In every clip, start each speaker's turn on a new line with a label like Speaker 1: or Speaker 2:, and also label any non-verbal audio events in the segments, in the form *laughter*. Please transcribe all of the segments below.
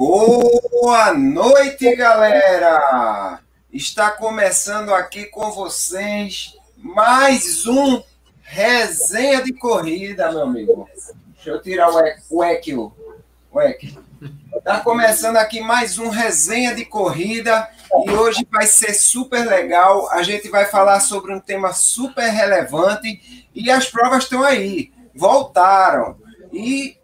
Speaker 1: Boa noite, galera! Está começando aqui com vocês mais um resenha de corrida, meu amigo. Deixa eu tirar o eco. O eco. Está começando aqui mais um resenha de corrida e hoje vai ser super legal. A gente vai falar sobre um tema super relevante e as provas estão aí, voltaram. E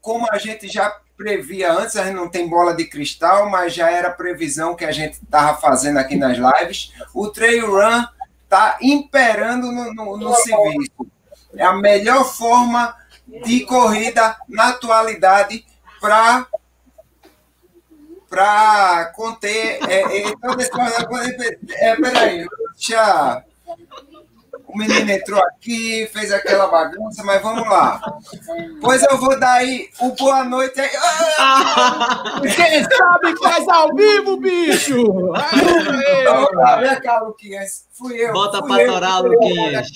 Speaker 1: como a gente já previa antes, a gente não tem bola de cristal, mas já era previsão que a gente estava fazendo aqui nas lives. O trail run está imperando no, no, no serviço. É a melhor forma de corrida na atualidade para para conter é, é, toda essa é, peraí, deixa o menino entrou aqui, fez aquela bagunça, mas vamos lá. Pois eu vou dar aí o boa noite aí.
Speaker 2: Quem sabe faz ao vivo, bicho!
Speaker 1: Vem cá, Luquinhas. Fui eu.
Speaker 3: Bota pra torar, Luquinhas.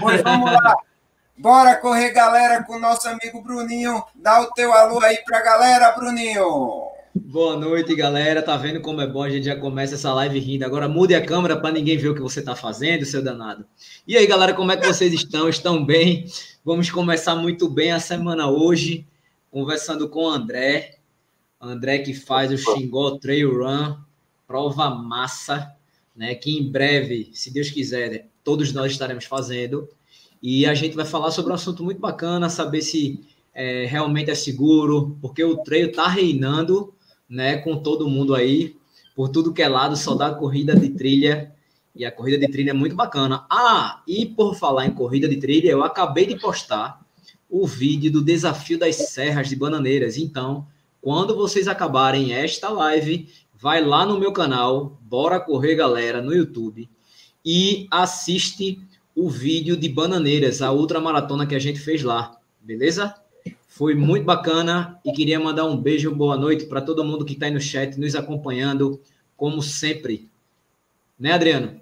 Speaker 1: Pois vamos lá. Bora correr, galera, com o nosso amigo Bruninho. Dá o teu alô aí pra galera, Bruninho.
Speaker 3: Boa noite, galera. Tá vendo como é bom? A gente já começa essa live rindo. Agora mude a câmera para ninguém ver o que você tá fazendo, seu danado. E aí, galera, como é que vocês estão? Estão bem? Vamos começar muito bem a semana hoje, conversando com o André. André que faz o Xingó Trail Run, prova massa, né? Que em breve, se Deus quiser, todos nós estaremos fazendo. E a gente vai falar sobre um assunto muito bacana, saber se é, realmente é seguro, porque o trail tá reinando né, com todo mundo aí, por tudo que é lado, só dá corrida de trilha, e a corrida de trilha é muito bacana. Ah, e por falar em corrida de trilha, eu acabei de postar o vídeo do desafio das serras de Bananeiras. Então, quando vocês acabarem esta live, vai lá no meu canal, Bora Correr Galera, no YouTube, e assiste o vídeo de Bananeiras, a ultramaratona que a gente fez lá, beleza? Foi muito bacana e queria mandar um beijo, boa noite para todo mundo que está aí no chat, nos acompanhando, como sempre. Né, Adriano?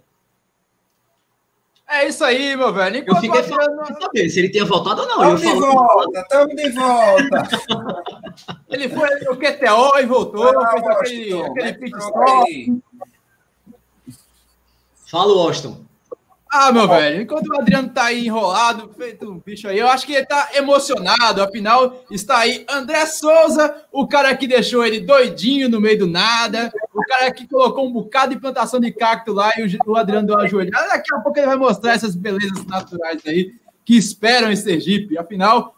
Speaker 2: É isso aí, meu velho.
Speaker 3: Enquanto eu fiquei Adriano... falando saber se ele tinha voltado ou não.
Speaker 1: Estamos de volta, estamos de volta.
Speaker 2: ele foi no QTO e voltou, ah, fez aquele, aquele pit stop.
Speaker 3: Fala, Austin.
Speaker 2: Ah, meu velho, enquanto o Adriano tá aí enrolado, feito um bicho aí, eu acho que ele tá emocionado, afinal, está aí André Souza, o cara que deixou ele doidinho no meio do nada, o cara que colocou um bocado de plantação de cacto lá e o Adriano deu uma joelhada. Daqui a pouco ele vai mostrar essas belezas naturais aí que esperam em Sergipe. Afinal,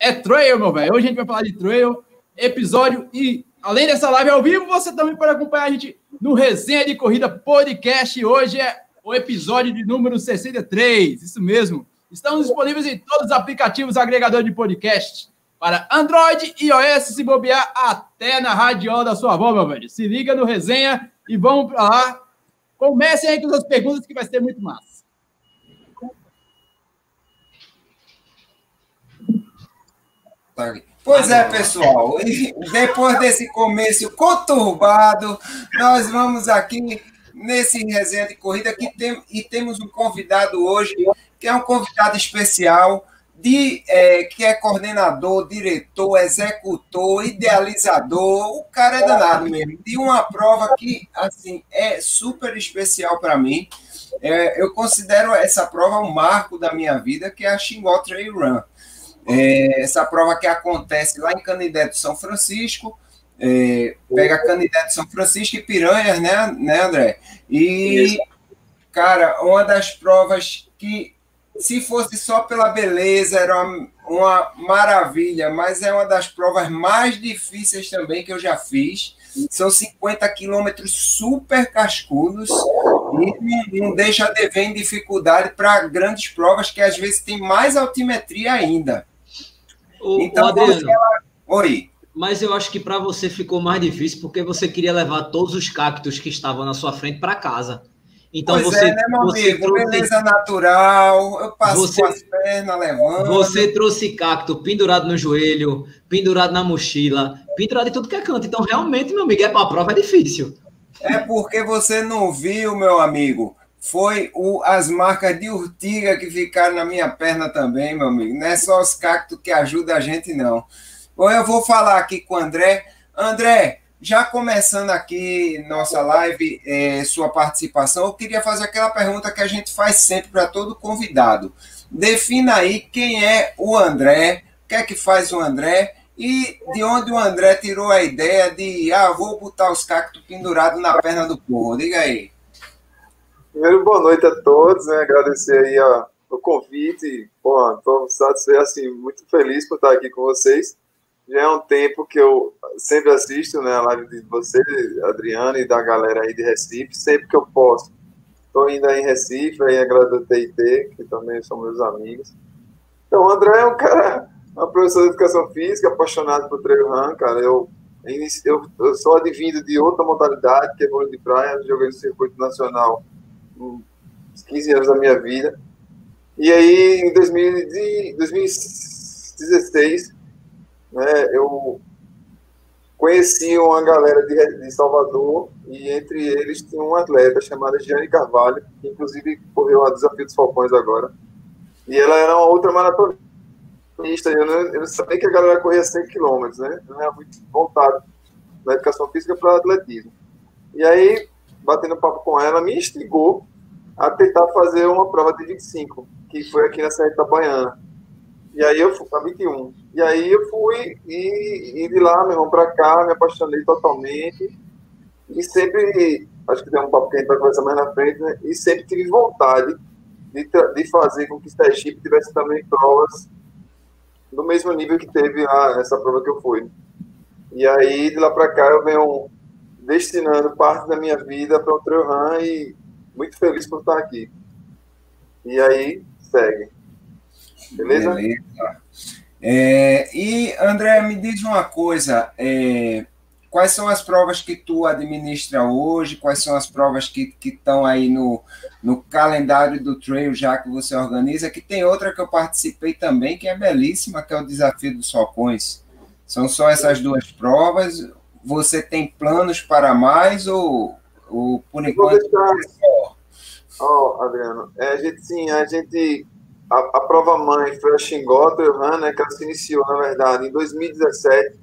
Speaker 2: é trail, meu velho. Hoje a gente vai falar de trail, episódio e além dessa live ao vivo, você também pode acompanhar a gente no Resenha de Corrida Podcast. Hoje é o episódio de número 63. Isso mesmo. Estamos disponíveis em todos os aplicativos agregadores de podcast. Para Android e iOS, se bobear até na radiola da sua avó, meu velho. Se liga no resenha e vamos para lá. Comecem aí com as perguntas que vai ser muito massa.
Speaker 1: Pois é, pessoal. Depois desse começo conturbado, nós vamos aqui nesse resenha de corrida que tem, e temos um convidado hoje, que é um convidado especial, de, é, que é coordenador, diretor, executor, idealizador, o cara é danado mesmo, de uma prova que assim é super especial para mim. É, eu considero essa prova um marco da minha vida, que é a Xingó Trail Run. É, essa prova que acontece lá em Canidé do São Francisco, é, pega Canidé São Francisco e Piranhas, né, né André? E, Isso. cara, uma das provas que, se fosse só pela beleza, era uma, uma maravilha, mas é uma das provas mais difíceis também que eu já fiz. São 50 quilômetros super cascudos e não deixa de ver em dificuldade para grandes provas que às vezes tem mais altimetria ainda.
Speaker 3: O, então, o Adriano, Oi. Mas eu acho que para você ficou mais difícil porque você queria levar todos os cactos que estavam na sua frente para casa. Então
Speaker 1: pois
Speaker 3: você,
Speaker 1: é, né, meu você amigo? trouxe beleza natural, eu passo você, com as pernas levando.
Speaker 3: Você trouxe cacto pendurado no joelho, pendurado na mochila, pendurado em tudo que é canto. Então realmente, meu amigo, é para a prova é difícil.
Speaker 1: É porque você não viu, meu amigo. Foi o, as marcas de urtiga que ficaram na minha perna também, meu amigo. Não é só os cactos que ajudam a gente, não. Ou eu vou falar aqui com o André. André, já começando aqui nossa live, é, sua participação, eu queria fazer aquela pergunta que a gente faz sempre para todo convidado. Defina aí quem é o André, o que é que faz o André e de onde o André tirou a ideia de, ah, vou botar os cactos pendurados na perna do povo. Diga aí.
Speaker 4: Primeiro, boa noite a todos, né? Agradecer aí ó, o convite. estou satisfeito, assim, muito feliz por estar aqui com vocês. Já é um tempo que eu sempre assisto né, a live de você, Adriano, e da galera aí de Recife, sempre que eu posso. Estou indo aí em Recife, aí a galera do TIT, que também são meus amigos. Então, o André é um cara, uma professor de educação física, apaixonado por trail run, cara. Eu, eu, eu sou advindo de outra modalidade, que é vôlei de praia, joguei no circuito nacional uns 15 anos da minha vida. E aí, em 2016, né, eu conheci uma galera de, de, Salvador e entre eles tinha um atleta chamada Gianni Carvalho, que inclusive correu a Desafio dos Falcões agora. E ela era uma outra maratonista. Eu não, eu não sabia que a galera corria 100 km, né? Não era muito voltado na educação física para atletismo. E aí, batendo papo com ela, me instigou a tentar fazer uma prova de 25, que foi aqui na Serra Itabaiana. E aí eu fui para 21. E aí eu fui e, e de lá, meu irmão, para cá, me apaixonei totalmente. E sempre, acho que tem um papo que a gente vai conversar mais na frente, né? E sempre tive vontade de, de fazer com que Sergipe tivesse também provas do mesmo nível que teve a, essa prova que eu fui. E aí, de lá para cá, eu venho destinando parte da minha vida para o trail e muito feliz por estar aqui. E aí, segue. Beleza? Beleza.
Speaker 1: É, e, André, me diz uma coisa. É, quais são as provas que tu administra hoje? Quais são as provas que estão aí no, no calendário do trail já que você organiza? Que tem outra que eu participei também, que é belíssima, que é o Desafio dos Falcões. São só essas duas provas você tem planos para mais ou, ou por enquanto?
Speaker 4: Ó, oh, Adriano, é, a gente sim, a gente a, a prova mãe foi a Xingó Run, né, que ela se iniciou, na verdade, em 2017.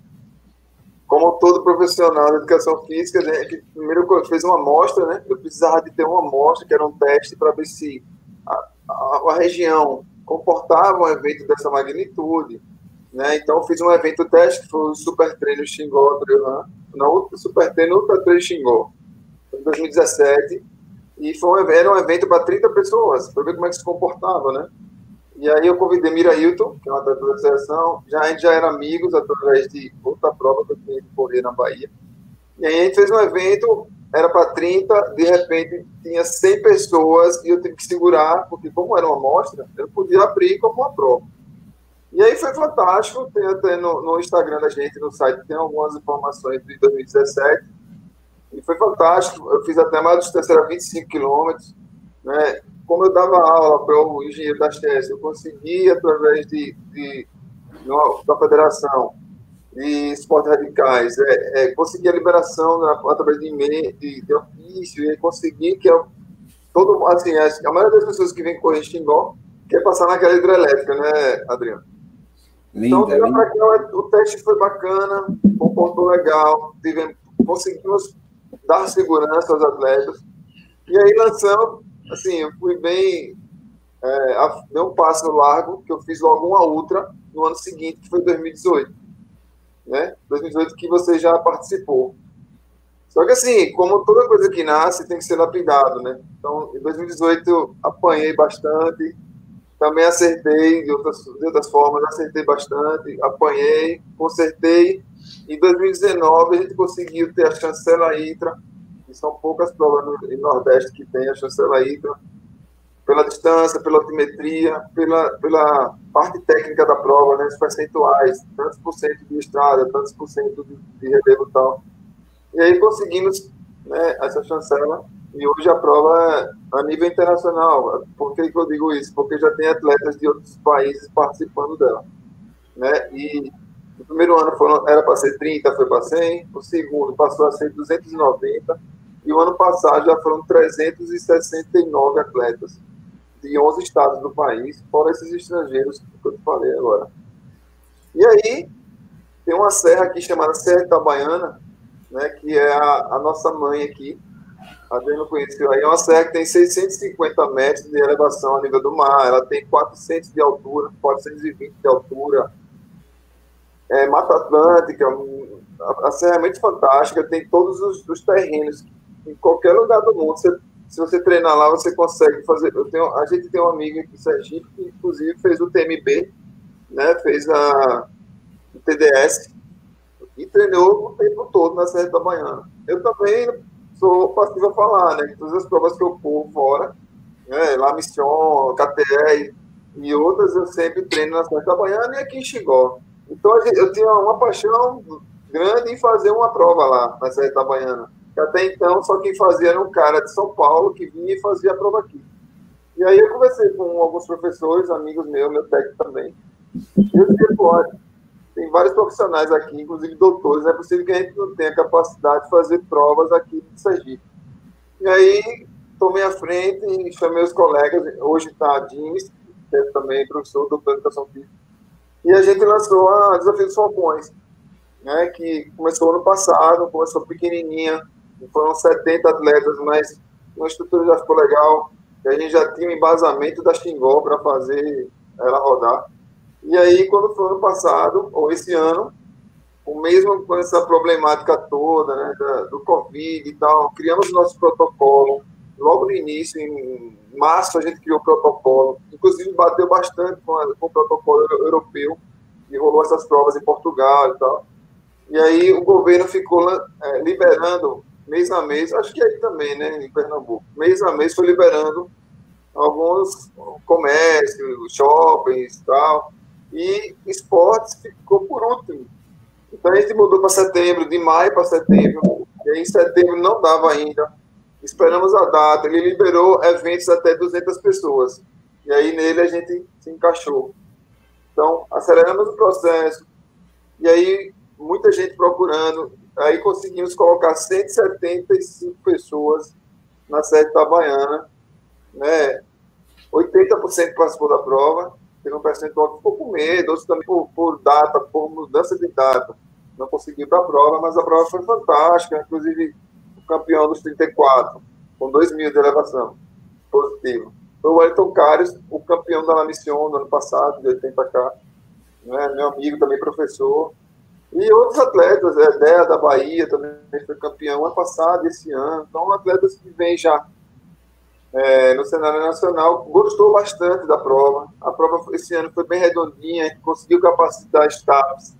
Speaker 4: Como todo profissional de educação física, né, que primeiro fez uma amostra, né? Eu precisava de ter uma amostra, que era um teste para ver se a, a, a região comportava um evento dessa magnitude, né? Então, eu fiz um evento teste, que foi o Super Treino Xingó Trailrun, não o Super Treino Ultra Treino Xingó, em 2017, e foi um, era um evento para 30 pessoas, para ver como é que se comportava, né? E aí eu convidei Mira Hilton, que é uma atleta da seleção, já, a gente já era amigos através de outra prova que eu tinha que correr na Bahia. E aí a gente fez um evento, era para 30, de repente tinha 100 pessoas e eu tive que segurar, porque como era uma amostra, eu podia abrir como uma prova. E aí foi fantástico, tem até no, no, Instagram da gente, no site, tem algumas informações de 2017. E foi fantástico, eu fiz até mais era 25 quilômetros. Né? Como eu dava aula para o engenheiro da CHES, eu consegui, através de, de, de da federação de esportes radicais, é, é, consegui a liberação né, através de e-mail, de, de ofício, e consegui que eu, todo, assim, a, a maioria das pessoas que vêm correr Xingó quer passar naquela hidrelétrica, né, Adriano? Linda, então, linda. o teste foi bacana, comportou legal, tivemos, conseguimos dar segurança aos atletas. E aí lançamos, assim, eu fui bem. É, dei um passo largo, que eu fiz logo uma ultra no ano seguinte, que foi 2018. Né? 2018 que você já participou. Só que assim, como toda coisa que nasce, tem que ser lapidado, né? Então, em 2018 eu apanhei bastante, também acertei de outras, de outras formas, acertei bastante, apanhei, consertei. Em 2019, a gente conseguiu ter a chancela ITRA, que são poucas provas no, no Nordeste que tem a chancela ITRA, pela distância, pela altimetria, pela, pela parte técnica da prova, né, os percentuais, tantos por cento de estrada, tantos por cento de, de relevo e tal. E aí conseguimos né, essa chancela e hoje a prova é a nível internacional. Por que, que eu digo isso? Porque já tem atletas de outros países participando dela. Né? E o primeiro ano foi, era para ser 30, foi para 100. O segundo passou a ser 290. E o ano passado já foram 369 atletas de 11 estados do país, fora esses estrangeiros que eu te falei agora. E aí, tem uma serra aqui chamada Serra Itabaiana, né, que é a, a nossa mãe aqui. A não conheceu aí. É uma serra que tem 650 metros de elevação a nível do mar. Ela tem 400 de altura, 420 de altura. É Mata Atlântica. A, a serra é muito fantástica. Tem todos os, os terrenos. Em qualquer lugar do mundo, você, se você treinar lá, você consegue fazer. Eu tenho, a gente tem um amigo aqui Sergipe que, inclusive, fez o TMB, né? fez a, o TDS e treinou o tempo todo na Serra Itabaiana. Eu também sou passivo a falar, né? Todas as provas que eu pôr fora, né? La Mission, KTR e outras, eu sempre treino na Serra Itabaiana e aqui em Xingó. Então eu tinha uma paixão grande em fazer uma prova lá na Serra Itabaiana. Que até então só quem fazia era um cara de São Paulo que vinha e fazia a prova aqui. E aí eu conversei com alguns professores, amigos meus, meu técnico também. E eu disse, pô, tem vários profissionais aqui, inclusive doutores, é possível que a gente não tenha capacidade de fazer provas aqui em Sergipe. E aí, tomei a frente e chamei os colegas, hoje está a James, que é também professor, doutor de educação física, e a gente lançou a Desafio dos Falcões, né, que começou ano passado, começou pequenininha, foram 70 atletas, mas uma estrutura já ficou legal, a gente já tinha um embasamento da Xingó para fazer ela rodar. E aí, quando foi ano passado, ou esse ano, o mesmo com essa problemática toda, né, da, do Covid e tal, criamos nosso protocolo. Logo no início, em março, a gente criou o protocolo. Inclusive, bateu bastante com, a, com o protocolo europeu, e rolou essas provas em Portugal e tal. E aí, o governo ficou é, liberando, mês a mês, acho que aí também, né, em Pernambuco, mês a mês foi liberando alguns comércios, shoppings e tal, e esportes ficou por último. Então a gente mudou para setembro, de maio para setembro, e aí em setembro não dava ainda. Esperamos a data, ele liberou eventos até 200 pessoas, e aí nele a gente se encaixou. Então, aceleramos o processo, e aí muita gente procurando, aí conseguimos colocar 175 pessoas na sede Itabaiana, né? 80% participou da prova, teve um percentual que ficou com medo, outros também por, por data, por mudança de data, não conseguiu para a prova, mas a prova foi fantástica, inclusive o campeão dos 34, com 2 mil de elevação, positivo. Foi o Wellington Cares, o campeão da La Mission do ano passado, de 80K, né? meu amigo também professor, e outros atletas, a Dea da Bahia também foi campeão ano passado, esse ano, então atletas que vêm já é, no cenário nacional, gostou bastante da prova. A prova esse ano foi bem redondinha, conseguiu capacitar staffs.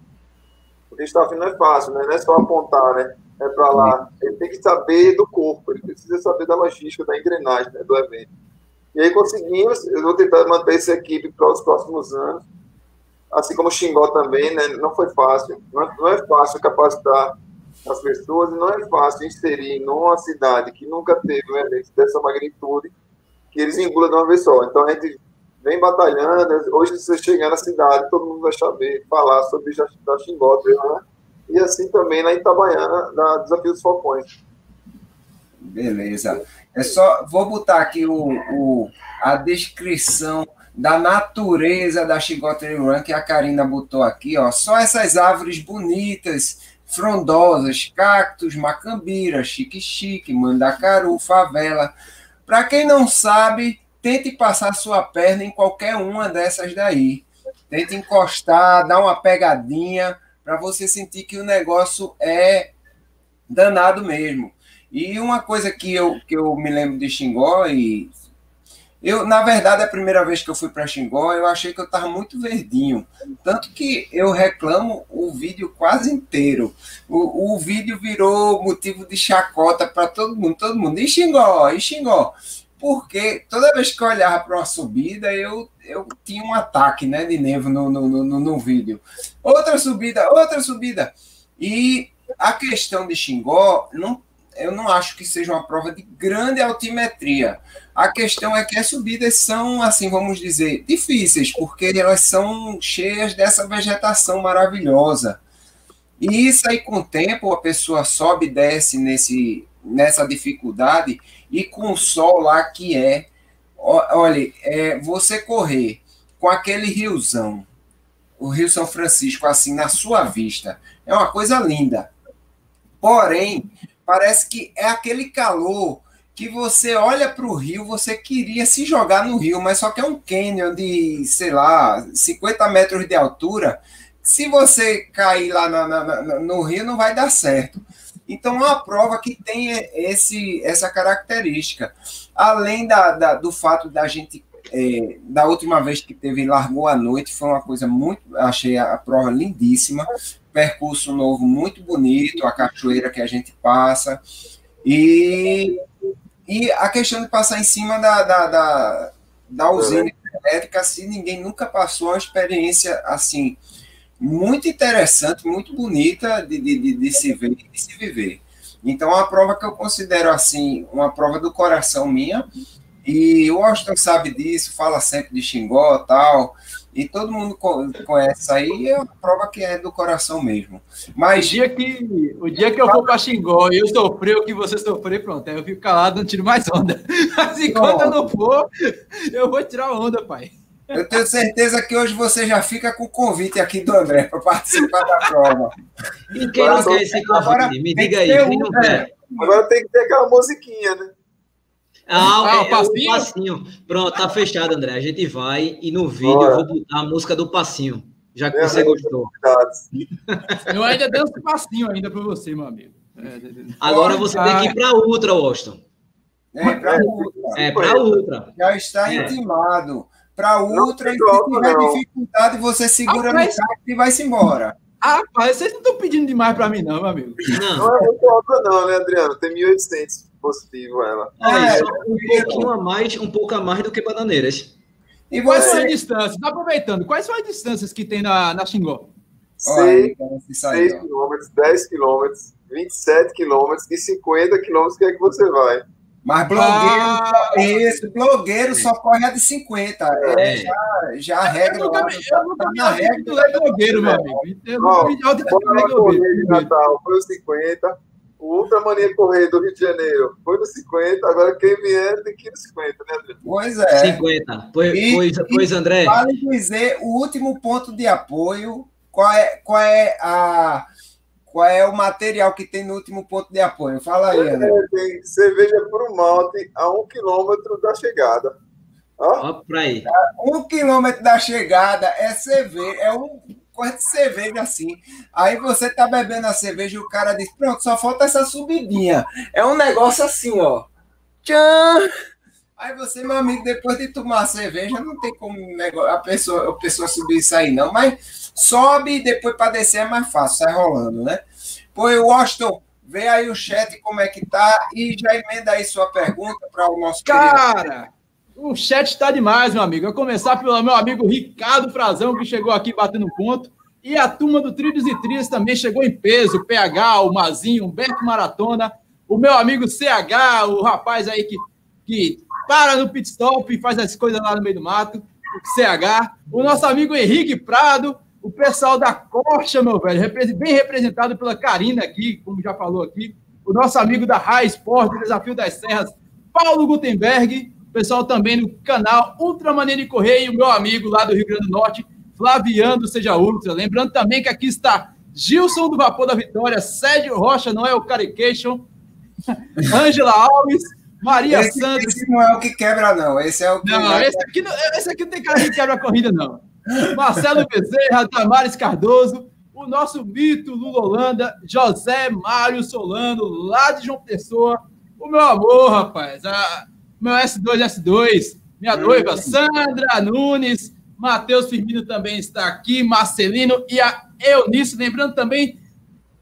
Speaker 4: Porque staff não é fácil, né? não é só apontar, né? É para lá. Ele tem que saber do corpo, ele precisa saber da logística, da engrenagem né, do evento. E aí conseguimos, eu vou tentar manter essa equipe para os próximos anos. Assim como Xingó também, né? Não foi fácil, não é, não é fácil capacitar as pessoas, e não é fácil inserir numa cidade que nunca teve um evento dessa magnitude, que eles engulam de uma vez só. Então a gente vem batalhando, hoje você chegar na cidade, todo mundo vai saber falar sobre da Xingota, né? E assim também na Itabaiana, na Desafio dos Falcões.
Speaker 1: Beleza. É só, vou botar aqui o, o, a descrição da natureza da Chigota Run que a Karina botou aqui, ó. Só essas árvores bonitas, frondosas, cactos, macambira, chique-chique, mandacaru, favela. Para quem não sabe, tente passar sua perna em qualquer uma dessas daí. Tente encostar, dar uma pegadinha, para você sentir que o negócio é danado mesmo. E uma coisa que eu, que eu me lembro de Xingó, e eu, na verdade, a primeira vez que eu fui para Xingó, eu achei que eu estava muito verdinho. Tanto que eu reclamo o vídeo quase inteiro. O, o vídeo virou motivo de chacota para todo mundo. Todo mundo, e Xingó, e Xingó. Porque toda vez que eu olhava para uma subida, eu, eu tinha um ataque né, de nervo no, no, no, no vídeo. Outra subida, outra subida. E a questão de Xingó não eu não acho que seja uma prova de grande altimetria. A questão é que as subidas são, assim, vamos dizer, difíceis, porque elas são cheias dessa vegetação maravilhosa. E isso aí, com o tempo, a pessoa sobe e desce nesse, nessa dificuldade, e com o sol lá que é, olha, é, você correr com aquele riozão, o Rio São Francisco assim na sua vista. É uma coisa linda. Porém, parece que é aquele calor que você olha para o rio, você queria se jogar no rio, mas só que é um canyon de, sei lá, 50 metros de altura. Se você cair lá na, na, na, no rio, não vai dar certo. Então, é uma prova que tem esse, essa característica. Além da, da do fato da gente é, da última vez que teve largou à noite, foi uma coisa muito. Achei a prova lindíssima, percurso novo muito bonito, a cachoeira que a gente passa. E, e a questão de passar em cima da, da, da, da usina elétrica, assim, ninguém nunca passou uma experiência assim muito interessante, muito bonita de, de, de, de se ver e de se viver. Então, é uma prova que eu considero assim, uma prova do coração minha, e o Washington sabe disso, fala sempre de Xingó tal, e todo mundo conhece isso aí, é uma prova que é do coração mesmo. Mas
Speaker 2: o dia que, o dia que eu for para Xingó e eu sofrer o que você sofreu, pronto, aí eu fico calado, não tiro mais onda. *laughs* Mas enquanto eu não for, eu vou tirar onda, pai.
Speaker 1: Eu tenho certeza que hoje você já fica com o convite aqui do André para participar da prova.
Speaker 3: E quem não quer esse convite? Me diga aí, quem não
Speaker 4: quer? Agora tem que ter aquela musiquinha, né?
Speaker 3: Ah, ah é, o, passinho? o passinho. Pronto, tá fechado, André. A gente vai e no vídeo Bora. eu vou botar a música do passinho, já que é, você gostou.
Speaker 2: Eu ainda danço passinho ainda para você, meu amigo.
Speaker 3: É, Agora você tem que ir para outra, Washington.
Speaker 1: É, para outra.
Speaker 3: É, para outra.
Speaker 1: Já está é. intimado. Para outra, e se tiver dificuldade, você segura ah, mas... no carro e vai-se embora.
Speaker 2: Ah, mas vocês não estão pedindo demais para mim, não, meu amigo.
Speaker 4: Não, não é muito alta, não, né, Adriano? Tem 1.800 positivo ela.
Speaker 3: É, é, um pouquinho a mais, um pouco a mais do que Bananeiras.
Speaker 2: E quais é. são as distâncias? Aproveitando, quais são as distâncias que tem na, na Xingó?
Speaker 4: 6 quilômetros, 10 quilômetros, 27 quilômetros e 50 quilômetros, que é que você vai?
Speaker 1: Mas blogueiro, ah, esse blogueiro só corre a de 50. É. Já, já a regra. Eu nunca, eu nunca
Speaker 2: tá na regra. é blogueiro, meu amigo. Eu nunca
Speaker 4: me de Natal foi os 50. O Ultramania Correio do Rio de Janeiro foi no 50. Agora quem vier tem que ir no 50, né, André?
Speaker 1: Pois é.
Speaker 3: 50. Pois, e, pois, pois André.
Speaker 1: Vale dizer o último ponto de apoio. Qual é, qual é a qual é o material que tem no último ponto de apoio? Fala aí, André.
Speaker 4: É, tem cerveja por um malte a um quilômetro da chegada.
Speaker 3: Ó, Ó aí.
Speaker 1: Um quilômetro da chegada é cerveja, é um coisa de cerveja assim. Aí você tá bebendo a cerveja e o cara diz: Pronto, só falta essa subidinha. É um negócio assim, ó. Tchan! Aí você, meu amigo, depois de tomar a cerveja, não tem como a pessoa, a pessoa subir isso aí, não. Mas sobe e depois para descer é mais fácil, sai rolando, né? Pô, Washington, vê aí o chat como é que tá e já emenda aí sua pergunta para o nosso
Speaker 2: Cara, querido. O chat está demais, meu amigo. Eu começar pelo meu amigo Ricardo Frazão, que chegou aqui batendo ponto. E a turma do Trilhos e Trilhas também chegou em peso. O PH, o Mazinho, Humberto Maratona, o meu amigo CH, o rapaz aí que, que para no pit stop e faz as coisas lá no meio do mato, o CH, o nosso amigo Henrique Prado, o pessoal da Corcha, meu velho, bem representado pela Karina aqui, como já falou aqui, o nosso amigo da High Sport, Desafio das Serras, Paulo Gutenberg, o pessoal também no canal Ultra Maneira de Correr e o meu amigo lá do Rio Grande do Norte, Flaviano Seja Ultra. Lembrando também que aqui está Gilson do Vapor da Vitória, Sérgio Rocha, não é o Carication, *laughs* Ângela Alves, Maria
Speaker 1: esse,
Speaker 2: Santos.
Speaker 1: Esse não é o que quebra, não. Esse é o que.
Speaker 2: Não, esse aqui não, esse aqui não tem cara que quebra a corrida, não. Marcelo Bezerra, Damares Cardoso, o nosso mito Lula Holanda, José Mário Solano, lá de João Pessoa. O meu amor, rapaz. A, meu S2, S2. Minha noiva, Sandra Nunes. Matheus Firmino também está aqui. Marcelino e a Eunice. Lembrando também,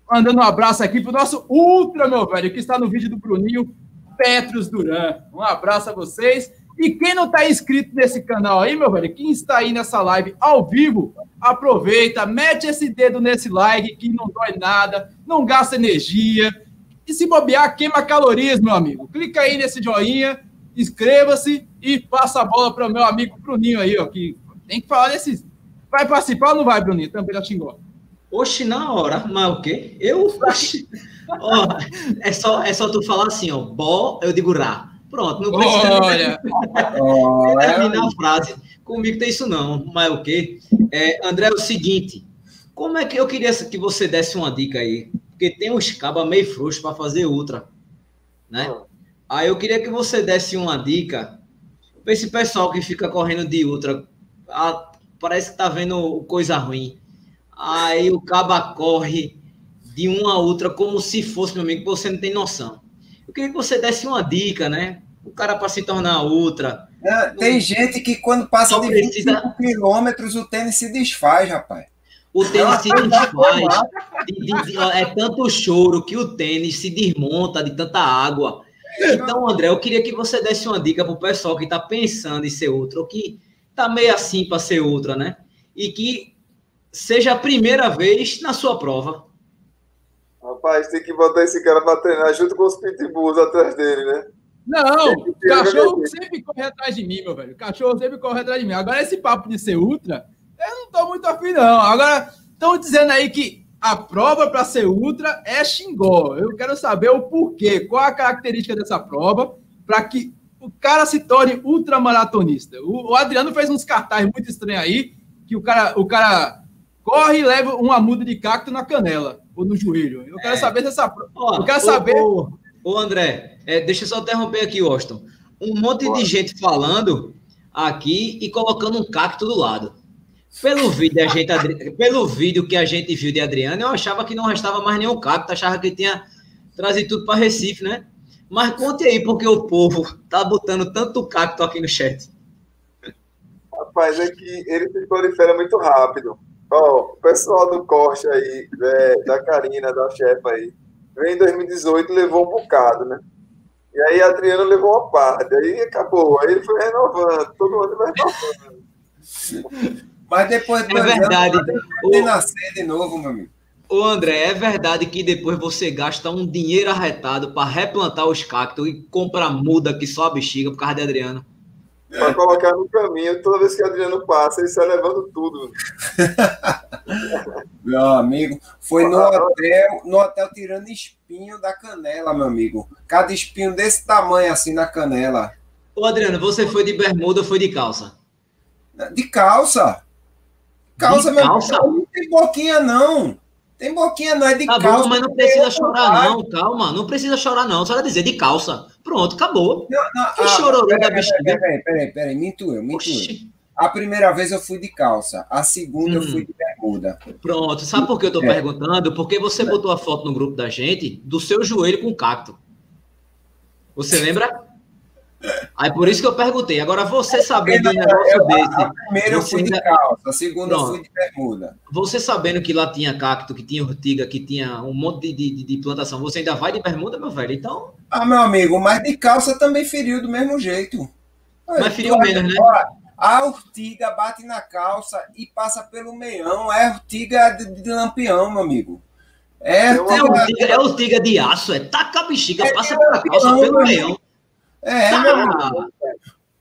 Speaker 2: mandando um abraço aqui para o nosso Ultra, meu velho, que está no vídeo do Bruninho. Petros Duran. Um abraço a vocês. E quem não está inscrito nesse canal aí, meu velho, quem está aí nessa live ao vivo, aproveita, mete esse dedo nesse like que não dói nada, não gasta energia. E se bobear, queima calorias, meu amigo. Clica aí nesse joinha, inscreva-se e passa a bola para o meu amigo Bruninho aí, ó, que tem que falar desses. Vai participar ou não vai, Bruninho? Também da xingou.
Speaker 3: Oxe, na hora, mas o quê? Eu. Oxi. ó, é, só, é só tu falar assim, ó. Bó, eu digo rá. Pronto, não precisa *laughs*
Speaker 2: Olha.
Speaker 3: terminar a frase. Comigo tem isso não, mas o quê? É, André, é o seguinte, como é que eu queria que você desse uma dica aí? Porque tem uns cabas meio frouxos para fazer ultra, né? Ah. Aí eu queria que você desse uma dica para esse pessoal que fica correndo de ultra. Ah, parece que tá vendo coisa ruim. Aí o caba corre de uma a outra como se fosse, meu amigo, que você não tem noção. Eu queria que você desse uma dica, né? O cara para se tornar ultra.
Speaker 1: É, tem gente que quando passa de precisa... 25 quilômetros o tênis se desfaz, rapaz.
Speaker 3: O tênis se desfaz. De, de, de, é tanto choro que o tênis se desmonta de tanta água. Então, André, eu queria que você desse uma dica para o pessoal que está pensando em ser ultra, ou que está meio assim para ser ultra, né? E que seja a primeira vez na sua prova.
Speaker 4: Rapaz, tem que botar esse cara para treinar junto com os pitbulls atrás dele, né?
Speaker 2: Não, o cachorro sempre corre atrás de mim, meu velho. O cachorro sempre corre atrás de mim. Agora, esse papo de ser ultra, eu não tô muito afim, não. Agora, estão dizendo aí que a prova para ser ultra é xingó. Eu quero saber o porquê, qual a característica dessa prova para que o cara se torne ultramaratonista. O, o Adriano fez uns cartazes muito estranhos aí, que o cara, o cara corre e leva uma muda de cacto na canela ou no joelho. Eu quero é. saber se essa
Speaker 3: Ó, Eu quero saber. Ô, ô, André, é, deixa eu só interromper aqui, Austin. Um monte de gente falando aqui e colocando um cacto do lado. Pelo vídeo, a gente, pelo vídeo que a gente viu de Adriano, eu achava que não restava mais nenhum cacto, achava que tinha trazido tudo para Recife, né? Mas conte aí, porque o povo tá botando tanto cacto aqui no chat.
Speaker 4: Rapaz, é que ele se prolifera muito rápido. Ó, o pessoal do corte aí, é, da Karina, da chefa aí, veio em 2018 levou um bocado, né? E aí Adriano levou uma parte, aí acabou. Aí ele foi renovando, todo mundo vai renovando. *laughs*
Speaker 1: Mas depois
Speaker 3: é verdade.
Speaker 1: Ele nascer de novo, meu amigo.
Speaker 3: Ô André, é verdade que depois você gasta um dinheiro arretado para replantar os cactos e comprar muda que só a bexiga por causa de Adriano.
Speaker 4: Para colocar no caminho, toda vez que Adriano passa, ele sai levando tudo. *laughs*
Speaker 1: meu amigo, foi no hotel, no hotel tirando espinho da canela, meu amigo. Cada espinho desse tamanho assim na canela.
Speaker 3: Ô Adriano, você foi de bermuda ou foi de calça?
Speaker 1: De calça. Calça, meu calça? não tem boquinha, não. Tem boquinha, não é de tá calça. Bom,
Speaker 3: mas não precisa chorar, não. Calma, não precisa chorar, não. Só vai dizer de calça. Pronto, acabou. Não, não, que ah, chororô da bexiga.
Speaker 1: Peraí, peraí, peraí, minto eu, minto eu. A primeira vez eu fui de calça, a segunda hum. eu fui de bermuda.
Speaker 3: Pronto, sabe por que eu tô é. perguntando? Porque você botou a foto no grupo da gente do seu joelho com cacto. Você lembra? Aí por isso que eu perguntei. Agora, você sabendo um negócio eu, desse.
Speaker 1: A primeira eu fui ainda... de calça, a segunda Pronto. eu fui de bermuda.
Speaker 3: Você sabendo que lá tinha cacto, que tinha ortiga, que tinha um monte de, de, de, plantação, você ainda vai de bermuda, meu velho? Então.
Speaker 1: Ah, meu amigo, mas de calça também feriu do mesmo jeito.
Speaker 3: Mas feriu menos, né?
Speaker 1: A ortiga bate na calça e passa pelo meião. É ortiga de, de lampião, meu amigo.
Speaker 3: É, é, ortiga, é ortiga de aço, é taca a bexiga, é passa pela calça, pelo meião.
Speaker 1: É, tá. meu amigo.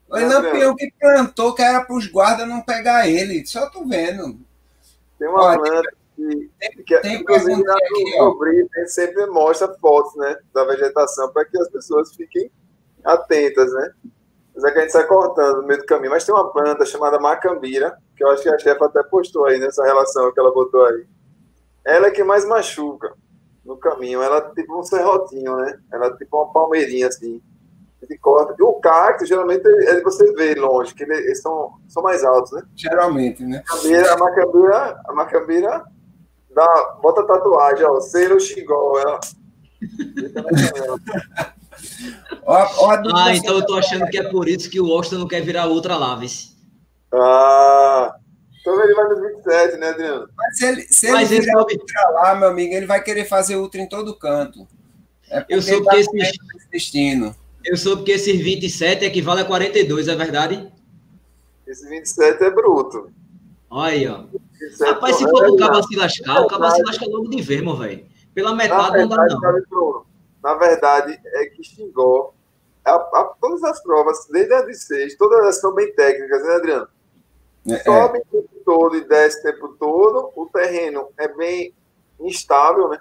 Speaker 1: O Lampião que plantou que era para os guardas não pegar ele. Só tô vendo.
Speaker 4: Tem uma Olha, planta que, que tem inclusive na aqui, a sempre mostra fotos né, da vegetação para que as pessoas fiquem atentas, né? Mas é que a gente sai cortando no meio do caminho. Mas tem uma planta chamada macambira, que eu acho que a chefe até postou aí nessa relação que ela botou aí. Ela é que mais machuca no caminho. Ela é tipo um serrotinho, né? Ela é tipo uma palmeirinha assim de corta. E o cacto, geralmente, ele, você vê longe, que eles são, são mais altos, né?
Speaker 1: Geralmente, né?
Speaker 4: A macambeira, a macambeira dá, bota tatuagem, ó, Cero Xingó, ela... *laughs*
Speaker 3: ah, então eu tô achando que é por isso que o Austin não quer virar Ultra Laves.
Speaker 4: Ah, então ele vai no 27, né, Adriano?
Speaker 1: Mas se ele, se Mas ele virar Ultra lá, meu amigo, ele vai querer fazer Ultra em todo canto.
Speaker 3: É eu sou que esse destino. Eu soube que esse 27 equivale a 42, é verdade?
Speaker 4: Esse 27 é bruto.
Speaker 3: Olha aí, ó. Rapaz, se for o cabo se lascar, o cabo se lasca logo de vermo, velho. Pela metade verdade, não dá, não.
Speaker 4: Na verdade, é que xingou. A, a, todas as provas, desde a de 6, todas elas são bem técnicas, né, Adriano? É, é. Sobe o tempo todo e desce o tempo todo. O terreno é bem instável, né?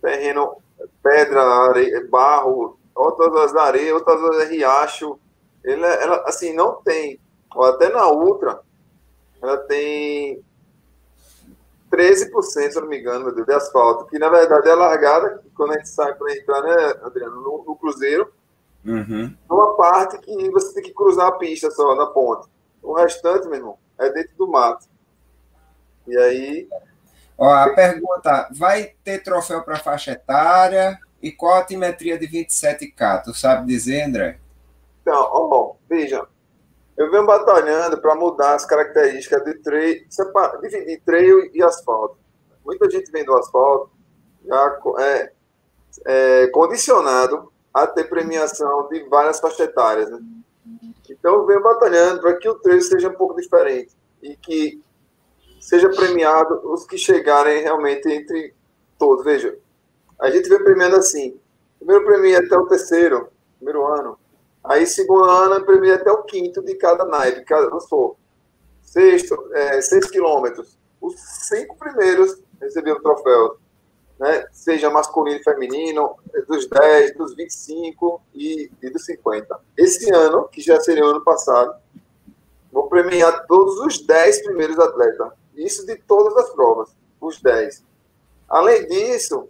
Speaker 4: Terreno, pedra, areia, barro, outras as areias, outras as riacho. Ele, ela, assim, não tem ou até na Ultra, ela tem 13%, se eu não me engano, meu Deus, de asfalto, que na verdade é largada, quando a gente sai para entrar, né, Adriano, no, no Cruzeiro, uhum. uma parte que você tem que cruzar a pista só, na ponte. O restante, meu irmão, é dentro do mato. E aí.
Speaker 1: Ó, a pergunta: vai ter troféu para faixa etária? E qual a altimetria de 27K? Tu sabe dizer, André?
Speaker 4: Então, ó, veja, eu venho batalhando para mudar as características de trail, dividir trail e asfalto. Muita gente vem do asfalto já é, é condicionado a ter premiação de várias faixas etárias, né? Então, eu venho batalhando para que o trail seja um pouco diferente e que seja premiado os que chegarem realmente entre todos. Veja, a gente vem premiando assim. Primeiro premia até o terceiro, primeiro ano. Aí, segundo ano, premia até o quinto de cada naipe. Cada, não sou. Sexto, é, seis quilômetros. Os cinco primeiros receberam troféu. Né? Seja masculino e feminino, dos 10, dos 25 e, e dos 50. Esse ano, que já seria o ano passado, vou premiar todos os 10 primeiros atletas. Isso de todas as provas, os 10. Além disso,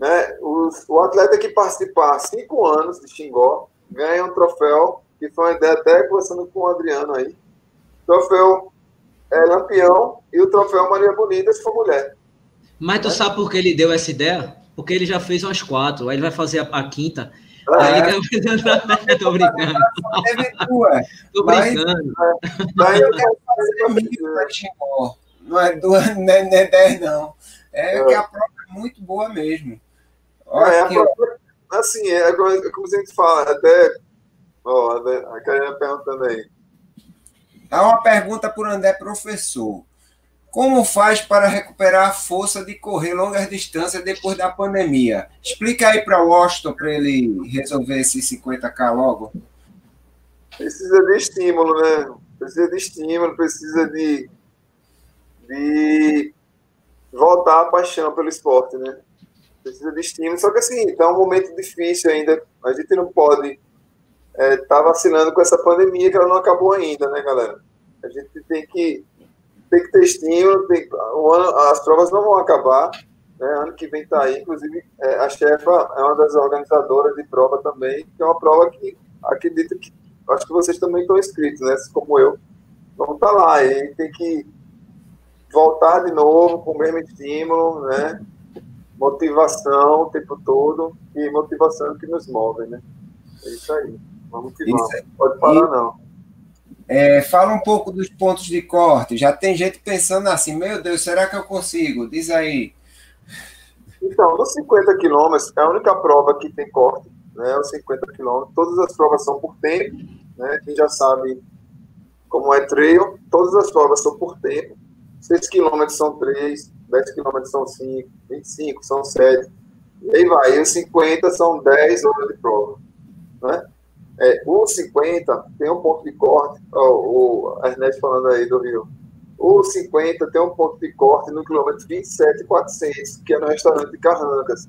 Speaker 4: né, os, o atleta que participar cinco anos de Xingó ganha um troféu, que foi uma ideia até conversando com o Adriano aí. Troféu é, Lampião e o troféu Maria Bonita se for mulher.
Speaker 3: Mas tu é. sabe por que ele deu essa ideia? Porque ele já fez umas quatro, aí ele vai fazer a, a quinta. É. Aí ele quer fazer *laughs* Tô brincando. É. Tô brincando.
Speaker 1: Mas, eu quero fazer comigo Não é duas, não é dez, não. É, é que a prova é muito boa mesmo.
Speaker 4: Olha é, assim, é como a gente fala, até. Ó, a Karina perguntando aí.
Speaker 1: Há uma pergunta por André, professor. Como faz para recuperar a força de correr longas distâncias depois da pandemia? Explica aí para o Washington para ele resolver esses 50k logo.
Speaker 4: Precisa de estímulo, né? Precisa de estímulo, precisa de, de voltar a paixão pelo esporte, né? Precisa de estímulo. Só que assim, está um momento difícil ainda. A gente não pode estar é, tá vacilando com essa pandemia que ela não acabou ainda, né, galera? A gente tem que, tem que ter estímulo. Tem, o ano, as provas não vão acabar. Né? Ano que vem está aí. Inclusive, é, a chefa é uma das organizadoras de prova também, que é uma prova que acredito que acho que vocês também estão inscritos, né? Como eu. Estar tá lá. E tem que voltar de novo com o mesmo estímulo, né? Motivação o tempo todo e motivação que nos move, né? É isso aí. Vamos que vamos. Pode falar, e, não.
Speaker 1: É, fala um pouco dos pontos de corte. Já tem gente pensando assim, meu Deus, será que eu consigo? Diz aí.
Speaker 4: Então, nos 50 quilômetros, é a única prova que tem corte, né? Os 50 quilômetros. Todas as provas são por tempo, né? Quem já sabe como é trail, todas as provas são por tempo. 6 quilômetros são 3, 10 quilômetros são 5, 25 são 7. E aí vai, e os 50 são 10 horas de prova. Né? É, o 50 tem um ponto de corte, oh, o Ernesto falando aí do Rio. O 50 tem um ponto de corte no quilômetro 27,400, que é no restaurante de Carrancas.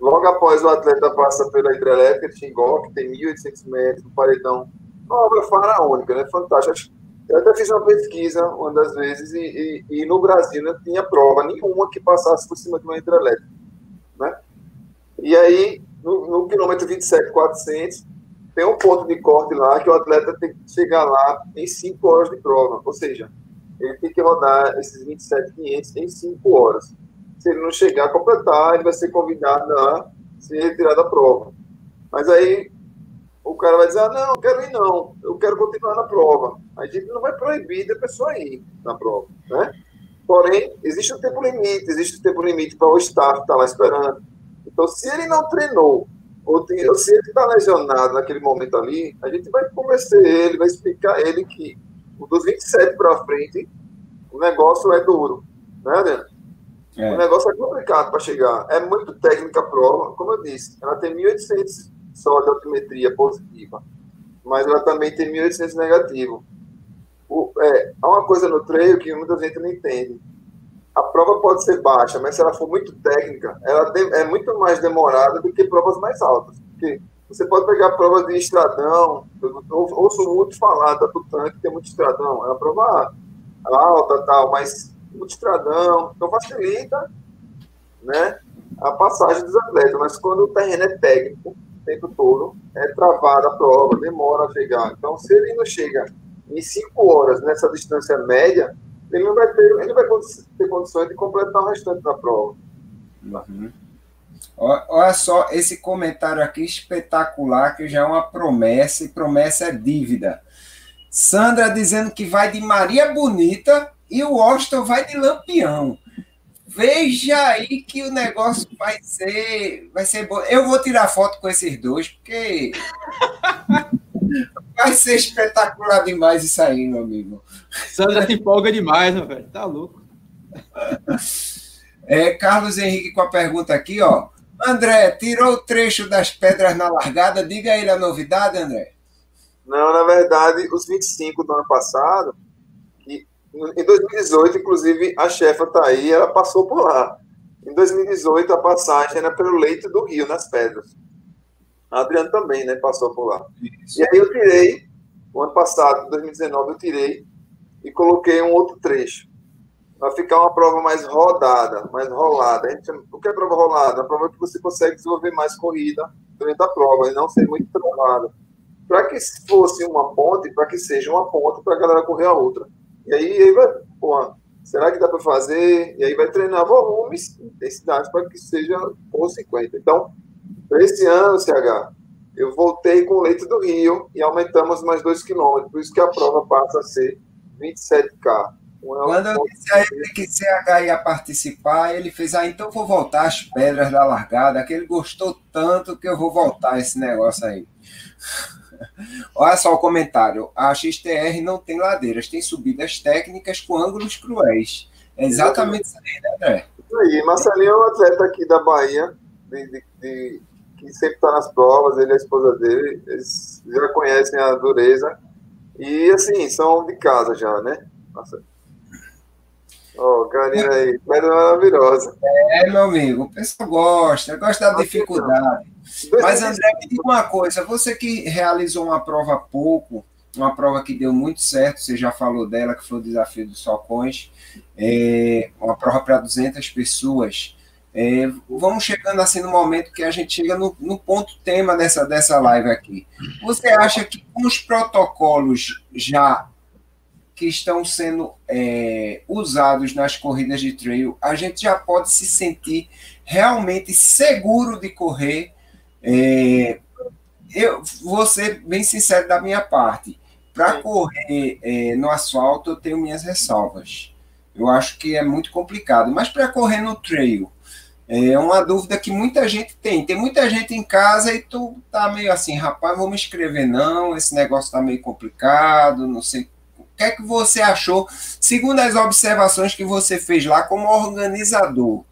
Speaker 4: Logo após o atleta passa pela hidrelétrica de Xingó, que tem 1.800 metros, no paredão. Uma obra faraônica, né? Fantástica. Eu até fiz uma pesquisa uma das vezes e, e, e, no Brasil não tinha prova nenhuma que passasse por cima de uma hidrelétrica. Né? E aí, no, no quilômetro 27,400, tem um ponto de corte lá que o atleta tem que chegar lá em 5 horas de prova. Ou seja, ele tem que rodar esses 27,500 em 5 horas. Se ele não chegar a completar, ele vai ser convidado a se retirar da prova. Mas aí o cara vai dizer, ah, não, eu quero ir não, eu quero continuar na prova. A gente não vai proibir da pessoa ir na prova, né? Porém, existe um tempo limite, existe um tempo limite para o staff estar lá esperando. Então, se ele não treinou, ou, se ele está lesionado naquele momento ali, a gente vai convencer ele, vai explicar a ele que dos 27 para frente, o negócio é duro, né, Adriano? É. O negócio é complicado para chegar. É muito técnica a prova, como eu disse, ela tem 1.800 só de altimetria positiva, mas ela também tem 1.800 negativo. O, é, há uma coisa no treino que muita gente não entende. A prova pode ser baixa, mas se ela for muito técnica, ela é muito mais demorada do que provas mais altas. Porque Você pode pegar provas de estradão, eu ouço muito falar da Tutan, que tem muito estradão, é uma prova alta tal, mas muito estradão, então facilita né, a passagem dos atletas, mas quando o terreno é técnico, tempo todo, é travada a prova, demora a chegar. Então, se ele não chega em cinco horas nessa distância média, ele não vai ter, ele vai ter condições de completar o restante da prova.
Speaker 1: Uhum. Olha só esse comentário aqui espetacular, que já é uma promessa, e promessa é dívida. Sandra dizendo que vai de Maria Bonita e o Austin vai de Lampião. Veja aí que o negócio vai ser, vai ser bom. Eu vou tirar foto com esses dois, porque *laughs* vai ser espetacular demais isso aí, meu amigo.
Speaker 2: Sandra se empolga demais, meu velho. Tá louco.
Speaker 1: É, Carlos Henrique com a pergunta aqui, ó. André, tirou o trecho das pedras na largada? Diga ele a novidade, André.
Speaker 4: Não, na verdade, os 25 do ano passado, em 2018, inclusive, a chefa tá aí, ela passou por lá. Em 2018, a passagem era pelo leito do rio, nas pedras. A Adriano também, né, passou por lá. Isso. E aí eu tirei, o ano passado, 2019, eu tirei e coloquei um outro trecho vai ficar uma prova mais rodada, mais rolada. A gente, o que é prova rolada? A prova que você consegue desenvolver mais corrida durante a prova e não ser muito travada. Para que fosse uma ponte, para que seja uma ponte para a galera correr a outra. E aí, aí vai, pô, será que dá para fazer? E aí vai treinar volumes, intensidades para que seja consequente. Então, para esse ano, CH, eu voltei com o leito do Rio e aumentamos mais 2 quilômetros, por isso que a prova passa a ser 27K.
Speaker 1: Quando eu disse a ele que CH ia participar, ele fez, ah, então vou voltar às pedras da largada, que ele gostou tanto que eu vou voltar esse negócio aí. Olha só o comentário. A XTR não tem ladeiras, tem subidas técnicas com ângulos cruéis. É exatamente isso aí, né, André?
Speaker 4: Isso aí. Marcelinho é um atleta aqui da Bahia, de, de, de, que sempre está nas provas, ele e a esposa dele, eles já conhecem a dureza. E, assim, são de casa já, né? Nossa, Ó, oh, Karina aí, pedra maravilhosa.
Speaker 1: É, meu amigo, o pessoal gosta, gosta da dificuldade. Mas, André, me diga uma coisa: você que realizou uma prova há pouco, uma prova que deu muito certo, você já falou dela, que foi o desafio dos Solcões, é, uma prova para 200 pessoas. É, vamos chegando assim no momento que a gente chega no, no, ponto tema dessa, dessa live aqui. Você acha que com os protocolos já que estão sendo é, usados nas corridas de trail, a gente já pode se sentir realmente seguro de correr. É, eu vou ser bem sincero da minha parte. Para correr é, no asfalto, eu tenho minhas ressalvas. Eu acho que é muito complicado. Mas para correr no trail, é uma dúvida que muita gente tem. Tem muita gente em casa e tu tá meio assim, rapaz, vou me inscrever não, esse negócio tá meio complicado, não sei que é que você achou, segundo as observações que você fez lá como organizador?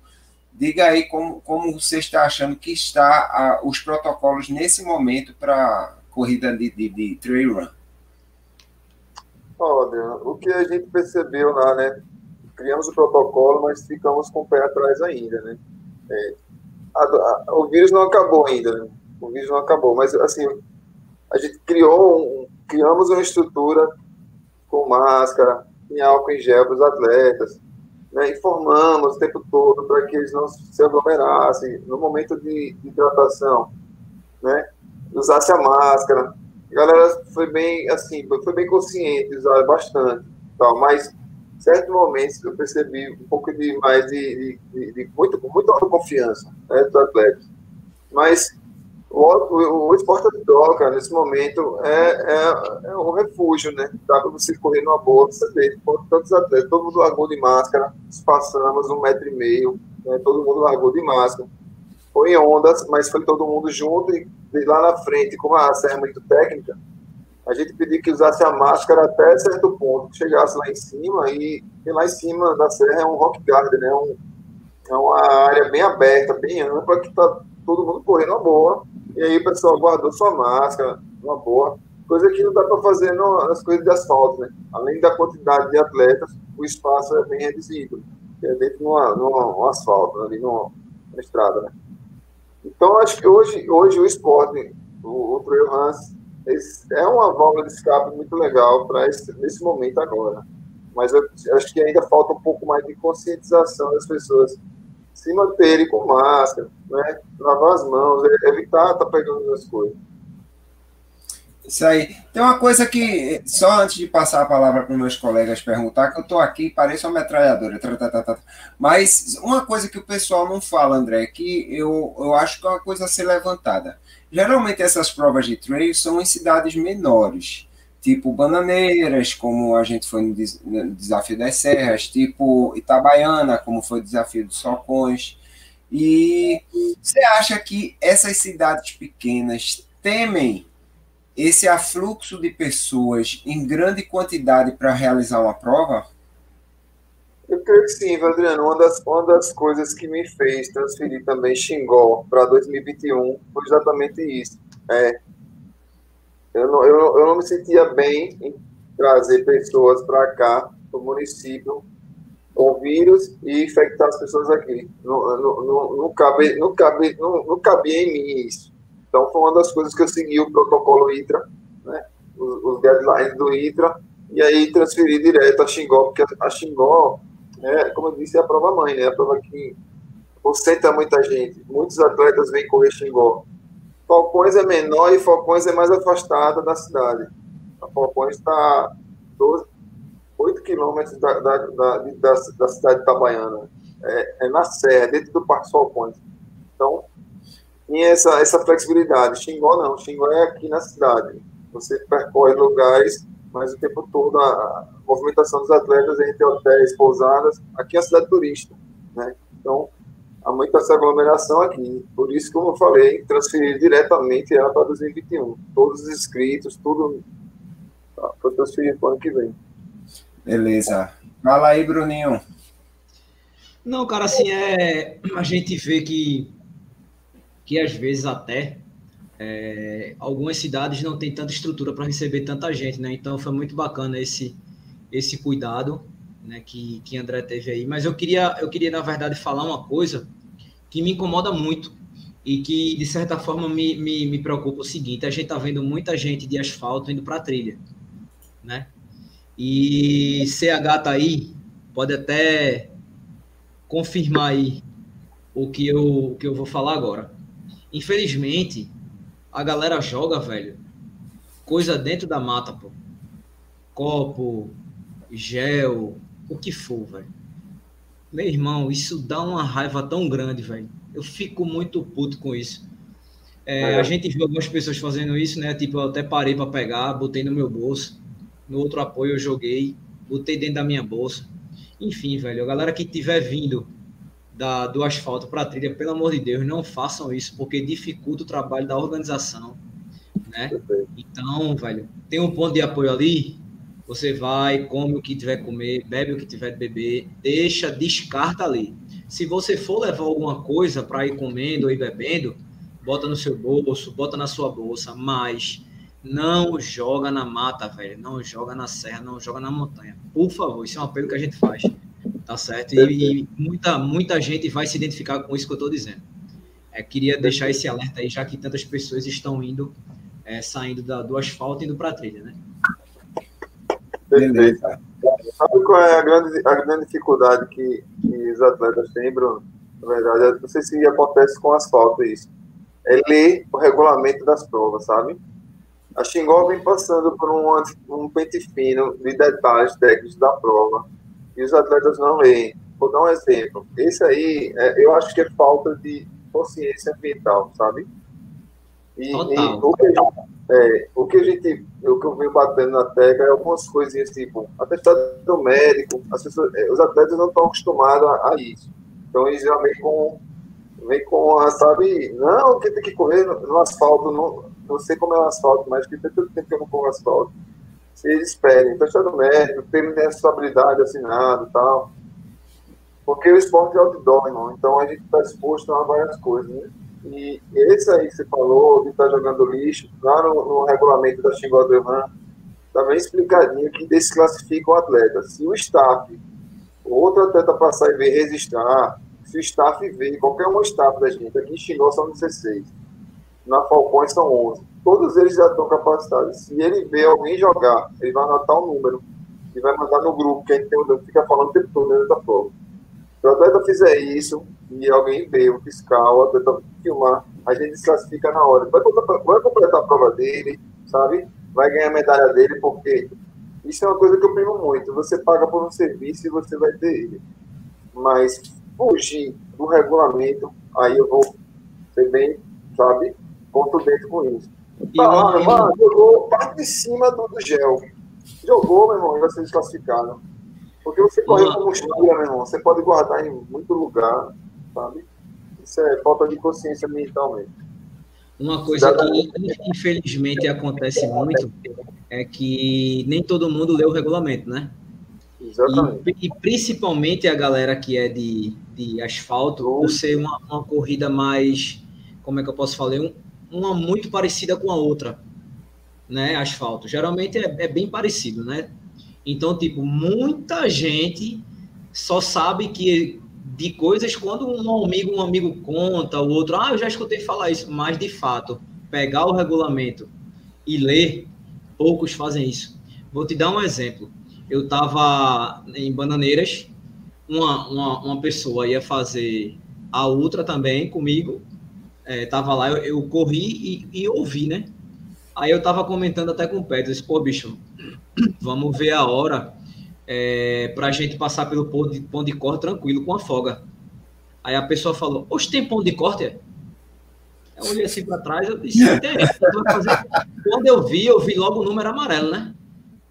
Speaker 1: Diga aí como, como você está achando que está a, os protocolos nesse momento para corrida de, de, de trail run.
Speaker 4: Olha, o que a gente percebeu lá, né? Criamos o protocolo, mas ficamos com o pé atrás ainda, né? É, a, a, o vírus não acabou ainda, né? O vírus não acabou, mas assim, a gente criou, um, criamos uma estrutura com máscara, em álcool em gel para os atletas. Né? Informamos o tempo todo para que eles não se aglomerassem no momento de, hidratação, né? usasse a máscara. A galera foi bem, assim, foi bem consciente, usaram bastante, tal, mas certos momentos eu percebi um pouco de mais de, de, de, de muito, autoconfiança né, dos atletas. Mas o, o, de troca, nesse momento, é, é, é um refúgio, né? Dá para você correr numa boa, você vê, tantos atletas, todo mundo largou de máscara, passamos um metro e meio, né? todo mundo largou de máscara. Foi em ondas, mas foi todo mundo junto e lá na frente, como a serra é muito técnica, a gente pediu que usasse a máscara até certo ponto, chegasse lá em cima, e, e lá em cima da serra é um rock garden, né? Um, é uma área bem aberta, bem ampla, que está todo mundo correndo uma boa, e aí o pessoal guardou sua máscara, uma boa, coisa que não dá para fazer nas coisas de asfalto, né? Além da quantidade de atletas, o espaço é bem reduzido, é dentro no, no, asfalto, ali no, na estrada, né? Então, acho que hoje, hoje o esporte, o, o Trail Runs é uma válvula de escape muito legal para nesse momento agora. Mas eu acho que ainda falta um pouco mais de conscientização das pessoas se manterem com máscara, né? lavar as mãos, evitar estar tá pegando as coisas.
Speaker 1: Isso aí. Tem uma coisa que, só antes de passar a palavra para meus colegas perguntar, que eu estou aqui, pareço uma metralhadora. Mas uma coisa que o pessoal não fala, André, que eu, eu acho que é uma coisa a ser levantada. Geralmente essas provas de trail são em cidades menores, tipo Bananeiras, como a gente foi no Desafio das Serras, tipo Itabaiana, como foi o Desafio dos Socões. E você acha que essas cidades pequenas temem esse afluxo de pessoas em grande quantidade para realizar uma prova?
Speaker 4: Eu creio que sim, Adriano. Uma das, uma das coisas que me fez transferir também Xingó para 2021 foi exatamente isso. É, eu, não, eu, eu não me sentia bem em trazer pessoas para cá, para o município, com vírus e infectar as pessoas aqui. Não, não, não, não, cabe, não, cabe, não, não cabia em mim isso. Então, foi uma das coisas que eu segui o protocolo ITRA, né? os, os guidelines do ITRA, e aí transferi direto a Xingó, porque a Xingó, é, como eu disse, é a prova mãe, né? a prova que concentra muita gente. Muitos atletas vêm correr Xingó. Falcões é menor e Falcões é mais afastada da cidade. A Falcões está 8 quilômetros da, da, da, da, da cidade de Itabaiana. É, é, na Serra, dentro do Parque Falcões. Então, tinha essa, essa flexibilidade. Xingó não, Xingó é aqui na cidade. Você percorre lugares, mas o tempo todo a movimentação dos atletas entre hotéis, pousadas, aqui é a cidade turista, né? Então, há muita essa aglomeração aqui. Por isso, como eu falei, transferir diretamente ela para 2021. Todos os inscritos, tudo tá, foi transferido para o ano que vem.
Speaker 1: Beleza. Fala aí, Bruninho.
Speaker 3: Não, cara, assim, é, a gente vê que que às vezes até é, algumas cidades não têm tanta estrutura para receber tanta gente, né? Então foi muito bacana esse esse cuidado, né? Que que André teve aí. Mas eu queria eu queria na verdade falar uma coisa que me incomoda muito e que de certa forma me, me, me preocupa o seguinte: a gente tá vendo muita gente de asfalto indo para trilha, né? E CH tá aí, pode até confirmar aí o que eu, o que eu vou falar agora. Infelizmente, a galera joga, velho, coisa dentro da mata, pô. Copo, gel, o que for, velho. Meu irmão, isso dá uma raiva tão grande, velho. Eu fico muito puto com isso. É, a gente viu algumas pessoas fazendo isso, né? Tipo, eu até parei para pegar, botei no meu bolso. No outro apoio eu joguei, botei dentro da minha bolsa. Enfim, velho, a galera que tiver vindo da, do asfalto para a trilha, pelo amor de Deus, não façam isso, porque dificulta o trabalho da organização, né? Então, velho, tem um ponto de apoio ali, você vai, come o que tiver comer, bebe o que tiver de beber, deixa, descarta ali. Se você for levar alguma coisa para ir comendo ou ir bebendo, bota no seu bolso, bota na sua bolsa, mas não joga na mata, velho, não joga na serra, não joga na montanha. Por favor, isso é um apelo que a gente faz. Tá certo? E, e, muita, muita gente vai se identificar com isso que eu estou dizendo. É, queria deixar esse alerta aí, já que tantas pessoas estão indo, é, saindo da, do asfalto e indo para a trilha, né?
Speaker 4: Perfeito. Sabe qual é a grande, a grande dificuldade que, que os atletas têm, Bruno? Na verdade, não sei se acontece com asfalto isso. É ler o regulamento das provas, sabe? A Xingó vem passando por um, um pente fino de detalhes técnicos da prova e os atletas não leem. Vou dar um exemplo. Esse aí, é, eu acho que é falta de consciência ambiental, sabe? E, e o, que, é, o que a gente, o que eu venho batendo na tecla é algumas coisinhas tipo, atestado do médico, as pessoas, é, os atletas não estão acostumados a, a, isso. Então eles já vêm com, vem com a, sabe, não, que tem que correr no, no asfalto, não, não sei como é o asfalto, mas que tem tanto tempo que eu não corro asfalto se eles pedem do médico, terem responsabilidade assinado e tal. Porque o esporte é outdoor, irmão. Então a gente está exposto a várias coisas, né? E esse aí que você falou, de estar tá jogando lixo, lá no, no regulamento da Xingodevan, está bem explicadinho que desclassifica o atleta. Se o staff, outro atleta passar e ver registrar, se o staff ver, qualquer um staff da gente, aqui em Xingó são 16, na Falcões são 11 todos eles já estão capacitados. Se ele vê alguém jogar, ele vai anotar o um número e vai mandar no grupo, que a gente tem, fica falando o tempo todo dentro da prova. Se o atleta fizer isso e alguém vê, o fiscal, atleta filmar, a gente se classifica na hora. Vai completar, vai completar a prova dele, sabe? Vai ganhar a medalha dele, porque isso é uma coisa que eu primo muito. Você paga por um serviço e você vai ter ele. Mas fugir do regulamento, aí eu vou ser bem, sabe, contundente com isso. Tá lá, mano, jogou parte de cima do, do gel. Jogou, meu irmão, e vai ser desclassificado. Porque você correu combustível, meu irmão, você pode guardar em muito lugar, sabe? Isso é falta de consciência mentalmente.
Speaker 3: Uma coisa que infelizmente acontece muito é que nem todo mundo lê o regulamento, né? Exatamente. E, e principalmente a galera que é de, de asfalto, por ser uma, uma corrida mais, como é que eu posso falar, um, uma muito parecida com a outra, né? Asfalto. Geralmente é, é bem parecido, né? Então, tipo, muita gente só sabe que de coisas quando um amigo, um amigo conta, o outro, ah, eu já escutei falar isso, mas de fato, pegar o regulamento e ler, poucos fazem isso. Vou te dar um exemplo. Eu estava em Bananeiras, uma, uma, uma, pessoa ia fazer a outra também comigo, estava é, lá, eu, eu corri e, e, ouvi, né? Aí eu estava comentando até com o Pedro, disse, pô, bicho, vamos ver a hora é, para a gente passar pelo pão de, pão de corte tranquilo, com a folga. Aí a pessoa falou, hoje tem pão de corte? Eu olhei assim para trás, eu disse, tem. Quando eu vi, eu vi logo o número amarelo, né?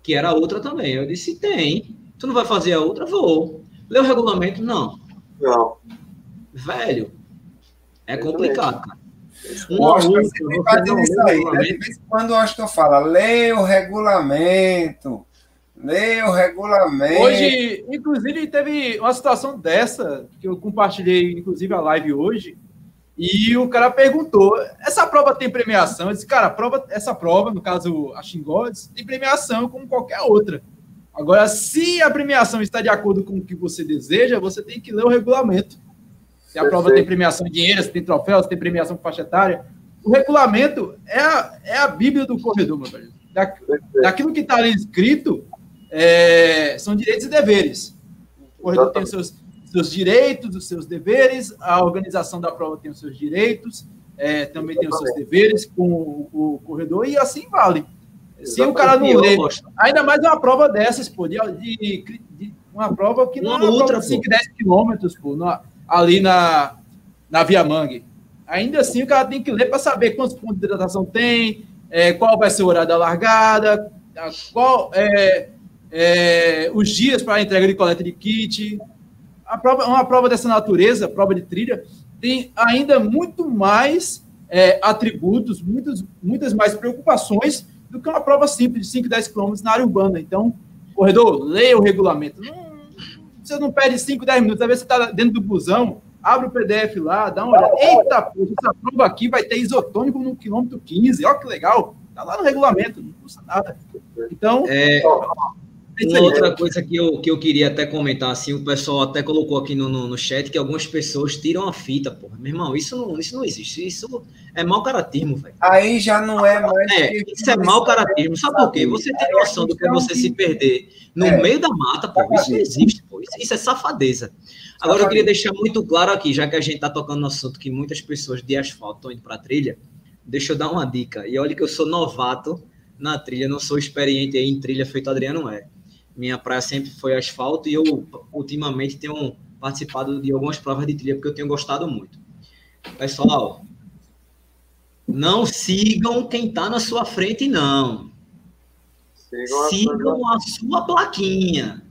Speaker 3: Que era a outra também. Eu disse, tem. Tu não vai fazer a outra? Vou. Leu o regulamento? Não.
Speaker 4: Não.
Speaker 3: Velho, é complicado, cara.
Speaker 1: Uma outra, você não aí, né? De vez em quando o Austin fala, lê o regulamento. Leia o regulamento.
Speaker 2: Hoje, inclusive, teve uma situação dessa, que eu compartilhei, inclusive, a live hoje, e o cara perguntou: essa prova tem premiação? Eu disse, cara, prova, essa prova, no caso a Xingodes, tem premiação como qualquer outra. Agora, se a premiação está de acordo com o que você deseja, você tem que ler o regulamento. Se a prova tem premiação em dinheiro, se tem troféu, se tem premiação por faixa etária. O regulamento é a, é a bíblia do corredor, meu velho. Da, daquilo que está ali escrito, é, são direitos e deveres. O corredor tem os seus, seus direitos, os seus deveres, a organização da prova tem os seus direitos, é, também tem os seus deveres com o, o corredor, e assim vale. Se o cara não lê, ainda mais uma prova dessas, pô, de, de, de uma prova que não uma é uma outra, 5, 10 quilômetros, pô, na, ali na, na Via Mangue. Ainda assim, o cara tem que ler para saber quantos pontos de hidratação tem, é, qual vai ser o horário da largada, qual é, é, os dias para a entrega de coleta de kit. A prova, uma prova dessa natureza, prova de trilha, tem ainda muito mais é, atributos, muitos, muitas mais preocupações do que uma prova simples de 5, 10 quilômetros na área urbana. Então, corredor, leia o regulamento. Não, você não perde 5, 10 minutos. Às vezes você está dentro do busão, abre o PDF lá, dá uma olhada. Eita, poxa, essa prova aqui vai ter isotônico no quilômetro 15. Olha que legal. Está lá no regulamento, não custa nada. Então,
Speaker 3: é, uma outra coisa que eu, que eu queria até comentar, assim, o pessoal até colocou aqui no, no, no chat que algumas pessoas tiram a fita, porra. Meu irmão, isso não, isso não existe. Isso é mau caratismo, velho.
Speaker 1: Aí já não é mais.
Speaker 3: É, isso é mau caratismo. Sabe por quê? Você tem noção do que é você se perder no é. meio da mata, pô. Isso não existe, pô. Isso, isso é safadeza. Agora eu queria deixar muito claro aqui, já que a gente tá tocando no assunto que muitas pessoas de asfalto estão indo pra trilha, deixa eu dar uma dica. E olha que eu sou novato na trilha, não sou experiente em trilha feito Adriano é minha praia sempre foi asfalto e eu ultimamente tenho participado de algumas provas de trilha porque eu tenho gostado muito. Pessoal, não sigam quem está na sua frente, não. Sigam, sigam a sua plaquinha.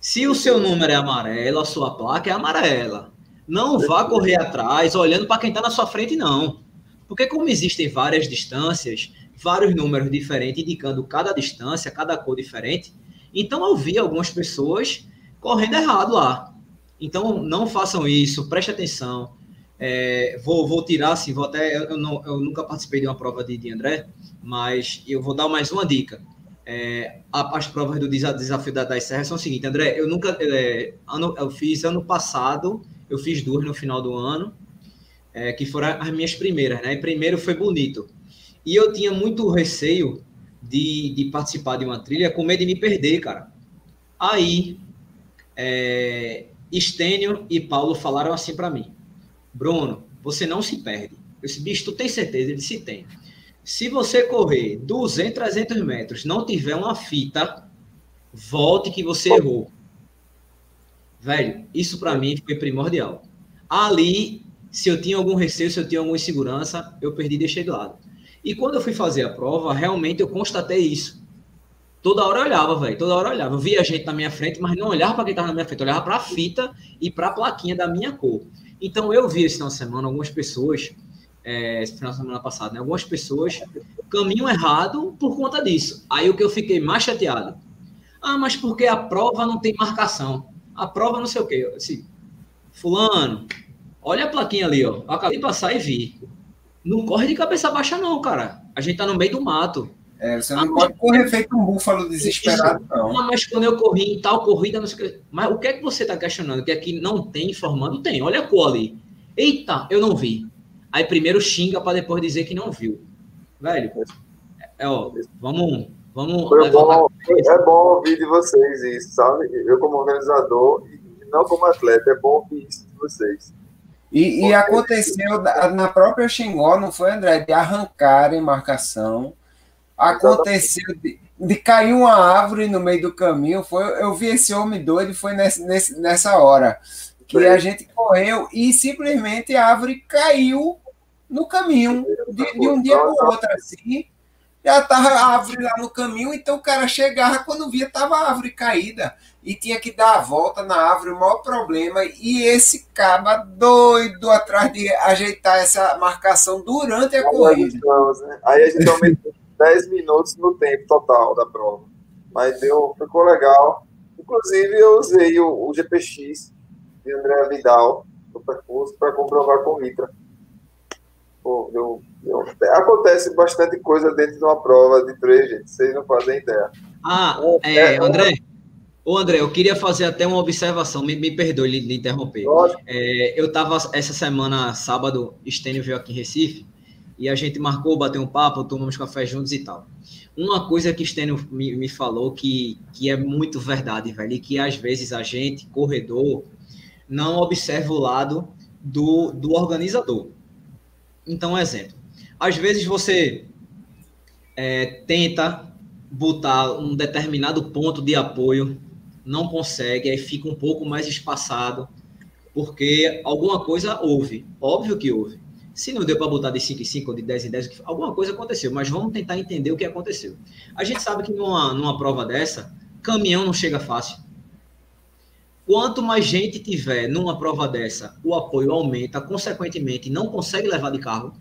Speaker 3: Se o seu número é amarelo, a sua placa é amarela. Não vá correr atrás olhando para quem está na sua frente, não. Porque como existem várias distâncias, vários números diferentes indicando cada distância, cada cor diferente, então eu vi algumas pessoas correndo errado lá. Então não façam isso, preste atenção. É, vou, vou tirar assim, vou até. Eu, não, eu nunca participei de uma prova de, de André, mas eu vou dar mais uma dica. É, as provas do desafio da, das serras são o seguinte, André, eu nunca. É, ano, eu fiz ano passado, eu fiz duas no final do ano, é, que foram as minhas primeiras, né? primeiro foi bonito. E eu tinha muito receio de, de participar de uma trilha com medo de me perder, cara. Aí, é, Estênio e Paulo falaram assim para mim: Bruno, você não se perde. Eu disse, bicho, tu tem certeza? Ele disse, tem. Se você correr 200, 300 metros, não tiver uma fita, volte que você errou. Velho, isso para mim foi primordial. Ali, se eu tinha algum receio, se eu tinha alguma insegurança, eu perdi e deixei de lado. E quando eu fui fazer a prova, realmente eu constatei isso. Toda hora eu olhava, velho. Toda hora eu olhava. Eu via gente na minha frente, mas não olhava para quem estava na minha frente. Eu olhava para a fita e para a plaquinha da minha cor. Então eu vi esse final de semana algumas pessoas, é, esse final de semana passado, né? Algumas pessoas caminham errado por conta disso. Aí o que eu fiquei mais chateado. Ah, mas porque a prova não tem marcação. A prova não sei o quê. Assim, fulano, olha a plaquinha ali, ó. Eu acabei de passar e vi. Não corre de cabeça baixa, não, cara. A gente tá no meio do mato.
Speaker 1: É, você não ah, pode correr feito um búfalo desesperado, não.
Speaker 3: Ah, mas quando eu corri em tal corrida, não sei o que. Mas o que é que você está questionando? Que aqui não tem informando? Tem. Olha a cor ali. Eita, eu não vi. Aí primeiro xinga para depois dizer que não viu. Velho, é, ó, vamos. vamos
Speaker 4: Foi bom, é bom ouvir de vocês isso, sabe? Eu, como organizador, e não como atleta, é bom ouvir isso de vocês.
Speaker 1: E, e aconteceu na própria Xingó, não foi, André? De arrancar em marcação. Aconteceu de, de, cair uma árvore no meio do caminho. Foi, eu vi esse homem doido, foi nesse, nesse, nessa hora. Que a gente correu e simplesmente a árvore caiu no caminho, de, de um dia para o outro, assim. Já estava a árvore lá no caminho, então o cara chegava, quando via, estava a árvore caída e tinha que dar a volta na árvore, o maior problema. E esse caba doido atrás de ajeitar essa marcação durante a Aí corrida.
Speaker 4: né? Aí a gente aumentou 10 *laughs* minutos no tempo total da prova. Mas deu, ficou legal. Inclusive, eu usei o, o GPX de André Vidal no percurso para comprovar com o Mitra. Pô, deu, deu, acontece bastante coisa dentro de uma prova de três, gente. Vocês não fazem ideia.
Speaker 3: Ah, é, é, André, Ô André, eu queria fazer até uma observação, me, me perdoe de interromper. É, eu estava essa semana, sábado, Estênio veio aqui em Recife, e a gente marcou, bater um papo, tomamos café juntos e tal. Uma coisa que Estênio me, me falou que, que é muito verdade, velho, e que às vezes a gente, corredor, não observa o lado do, do organizador. Então, um exemplo. Às vezes você é, tenta botar um determinado ponto de apoio não consegue, aí fica um pouco mais espaçado, porque alguma coisa houve, óbvio que houve. Se não deu para botar de 5 em 5 ou de 10 em 10, alguma coisa aconteceu, mas vamos tentar entender o que aconteceu. A gente sabe que numa, numa prova dessa, caminhão não chega fácil. Quanto mais gente tiver numa prova dessa, o apoio aumenta, consequentemente, não consegue levar de carro.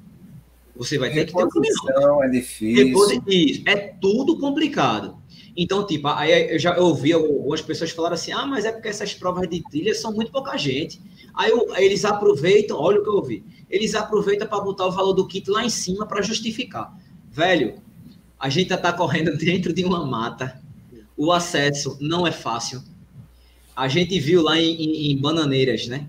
Speaker 3: Você vai ter que ter um caminhão.
Speaker 1: É difícil.
Speaker 3: Isso, é tudo complicado. Então, tipo, aí eu já ouvi algumas pessoas falar assim: ah, mas é porque essas provas de trilha são muito pouca gente. Aí, eu, eles aproveitam, olha o que eu ouvi, eles aproveitam para botar o valor do kit lá em cima para justificar. Velho, a gente está correndo *laughs* dentro de uma mata, o acesso não é fácil. A gente viu lá em, em, em Bananeiras, né?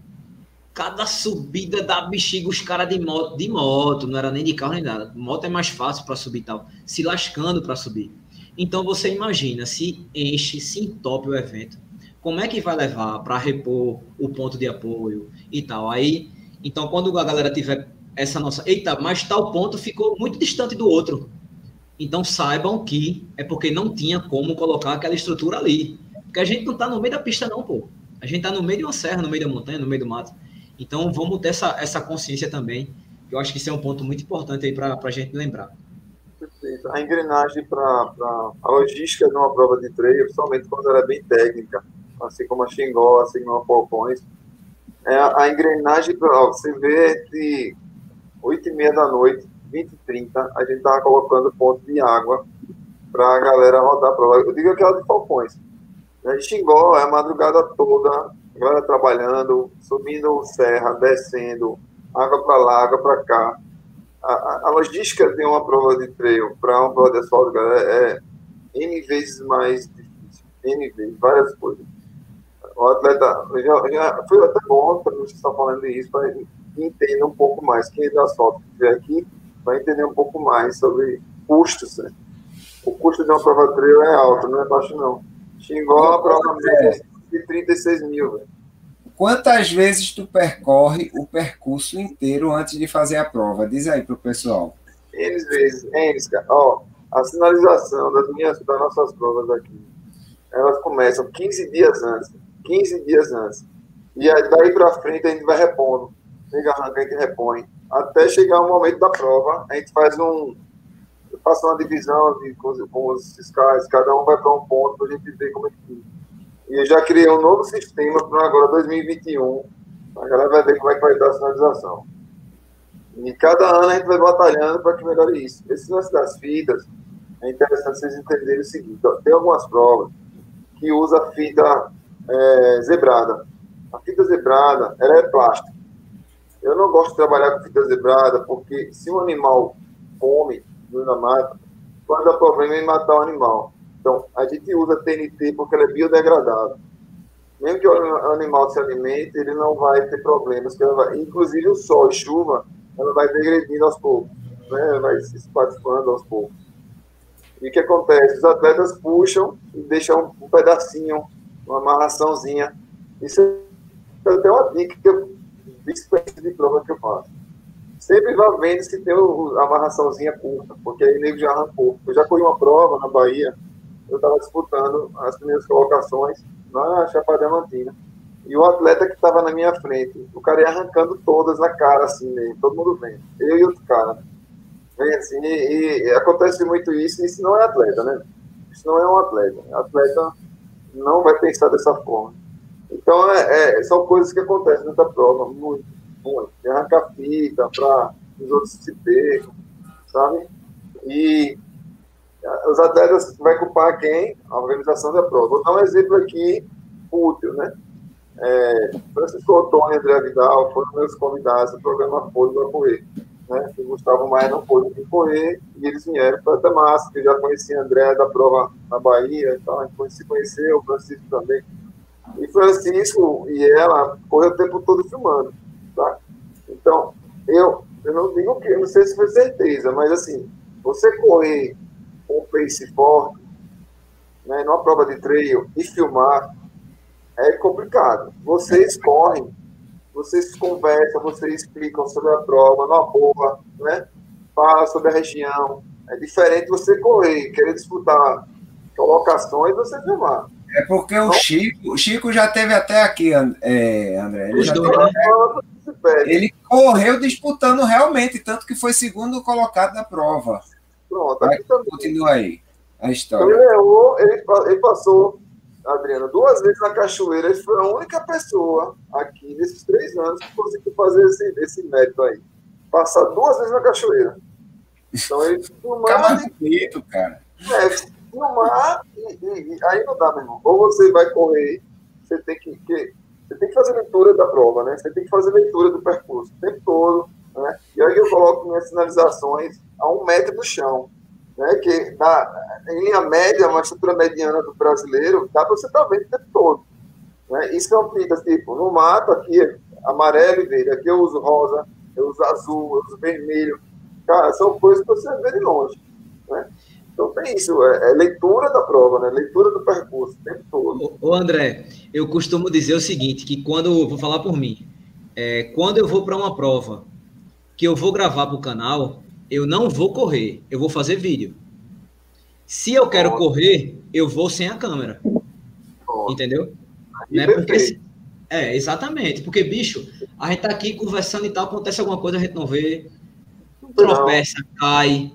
Speaker 3: Cada subida da bexiga, os caras de moto, de moto, não era nem de carro nem nada. Moto é mais fácil para subir tal, se lascando para subir. Então você imagina se enche, se entope o evento, como é que vai levar para repor o ponto de apoio e tal. Aí, então quando a galera tiver essa nossa, eita, mas tal ponto ficou muito distante do outro. Então saibam que é porque não tinha como colocar aquela estrutura ali. Porque a gente não está no meio da pista não, pô. A gente está no meio de uma serra, no meio da montanha, no meio do mato. Então vamos ter essa, essa consciência também. Eu acho que isso é um ponto muito importante aí para a gente lembrar.
Speaker 4: Perfeito. A engrenagem para a logística de uma prova de treino, principalmente quando ela é bem técnica, assim como a Xingó, assim como a Falcões, é a, a engrenagem, para você vê de 8 e meia da noite, 20 e 30, a gente estava colocando ponto de água para a galera rodar a prova. Eu digo aquela de Falcões. Né? Xingó é a madrugada toda, a galera trabalhando, subindo serra, descendo, água para lá, água para cá a, a, logística de uma prova de treino para uma prova de asfalto, galera, é N vezes mais difícil. N vezes, várias coisas. O atleta, já, já foi até bom para você estar falando isso, para entender um pouco mais. Quem é do asfalto que estiver aqui, para entender um pouco mais sobre custos. Né? O custo de uma prova trail é alto, não é baixo não. Xingó, a prova de 36 mil. Véio.
Speaker 1: Quantas vezes tu percorre o percurso inteiro antes de fazer a prova? Diz aí pro pessoal.
Speaker 4: N vezes, N. Ó, a sinalização das minhas, das nossas provas aqui, elas começam 15 dias antes. 15 dias antes. E aí, daí para frente a gente vai repondo. Chega arranca, a gente repõe. Até chegar o momento da prova, a gente faz um. Passa uma divisão de, com, com os fiscais, cada um vai para um ponto para a gente ver como é que fica. E eu já criei um novo sistema para agora 2021. A galera vai ver como é que vai estar a sinalização. E cada ano a gente vai batalhando para que melhore isso. Esse lance das fitas, é interessante vocês entenderem o seguinte: tem algumas provas que usa fita é, zebrada. A fita zebrada, ela é plástica. Eu não gosto de trabalhar com fita zebrada porque se um animal come na mata, pode dar problema em matar o animal. Então, a gente usa TNT porque ela é biodegradável. Mesmo que o animal se alimente, ele não vai ter problemas. Vai, inclusive, o sol e chuva, ela vai degredindo aos poucos. Né? Vai se espatifando aos poucos. E o que acontece? Os atletas puxam e deixam um pedacinho, uma amarraçãozinha. Isso é até uma dica que eu, de prova que eu faço. Sempre vá vendo se tem a amarraçãozinha curta, porque aí o nego já arrancou. Eu já corri uma prova na Bahia, eu estava disputando as primeiras colocações na Chapada Diamantina. E o atleta que estava na minha frente, o cara ia arrancando todas na cara, assim, mesmo, todo mundo vendo. Eu e outro cara. Vem assim, e, e, acontece muito isso, e isso não é atleta, né? Isso não é um atleta. Atleta não vai pensar dessa forma. Então, é, é, são coisas que acontecem nessa prova, muito, muito. Arrancar fita para os outros se percam, sabe? E os atletas vai culpar quem? A organização da prova. Vou dar um exemplo aqui útil, né? É, Francisco Otônio e André Vidal foram meus convidados do programa Folha para Correr. Né? O Gustavo Maia não pôde correr e eles vieram para Damasco, que já conhecia André da prova na Bahia, então a gente se conheceu, o Francisco também. E Francisco e ela correu o tempo todo filmando, tá? Então, eu, eu não digo que, não sei se foi certeza, mas assim, você correr um pace forte, né, numa prova de trail e filmar, é complicado. Vocês correm, vocês conversam, vocês explicam sobre a prova, numa boa, né? Fala sobre a região. É diferente você correr, querer disputar colocações, você filmar.
Speaker 1: É porque o Chico, o Chico já teve até aqui, é, André. Ele, dois, né? ele correu disputando realmente, tanto que foi segundo colocado na prova. Pronto, Vai, continua aí a história.
Speaker 4: Ele, errou, ele, ele passou, Adriano, duas vezes na cachoeira. Ele foi a única pessoa aqui, nesses três anos, que conseguiu fazer esse, esse mérito aí. Passar duas vezes na cachoeira. Então ele
Speaker 1: filmar. bonito, cara.
Speaker 4: É, filmar e, e, e, aí não dá, meu irmão. Ou você vai correr, você tem que, que, você tem que fazer leitura da prova, né? Você tem que fazer leitura do percurso o tempo todo. Né? E aí eu coloco minhas sinalizações a um metro do chão. Né? Que na, em linha média, uma estrutura mediana do brasileiro, dá para você estar tá vendo o tempo todo. Né? Isso são fitas, tipo, no mato, aqui amarelo e verde, aqui eu uso rosa, eu uso azul, eu uso vermelho. Cara, são coisas que você vê de longe. Né? Então tem isso, é, é, leitura da prova, né? leitura do percurso, o tempo todo.
Speaker 3: Ô, André, eu costumo dizer o seguinte, que quando, vou falar por mim, é, quando eu vou para uma prova que eu vou gravar para o canal, eu não vou correr, eu vou fazer vídeo. Se eu quero correr, eu vou sem a câmera. Entendeu? Né? Porque, é, exatamente. Porque, bicho, a gente tá aqui conversando e tal, acontece alguma coisa, a gente não vê, tropeça, cai,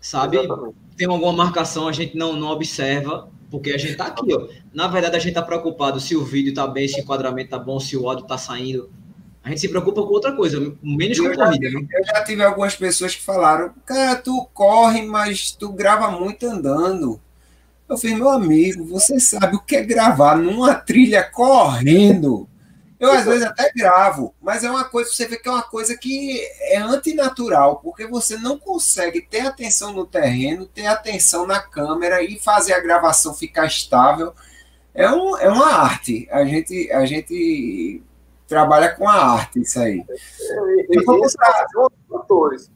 Speaker 3: sabe? Exatamente. Tem alguma marcação, a gente não, não observa, porque a gente tá aqui, ó. Na verdade, a gente tá preocupado se o vídeo tá bem, se o enquadramento tá bom, se o áudio tá saindo a gente se preocupa com outra coisa, menos com corrida.
Speaker 1: né? Eu já tive algumas pessoas que falaram, cara, tu corre, mas tu grava muito andando. Eu fiz, meu amigo, você sabe o que é gravar numa trilha correndo. Eu às vezes até gravo, mas é uma coisa, você vê que é uma coisa que é antinatural, porque você não consegue ter atenção no terreno, ter atenção na câmera e fazer a gravação ficar estável. É, um, é uma arte. A gente, a gente trabalha com a arte, isso aí.
Speaker 4: E, e, e outros fatores.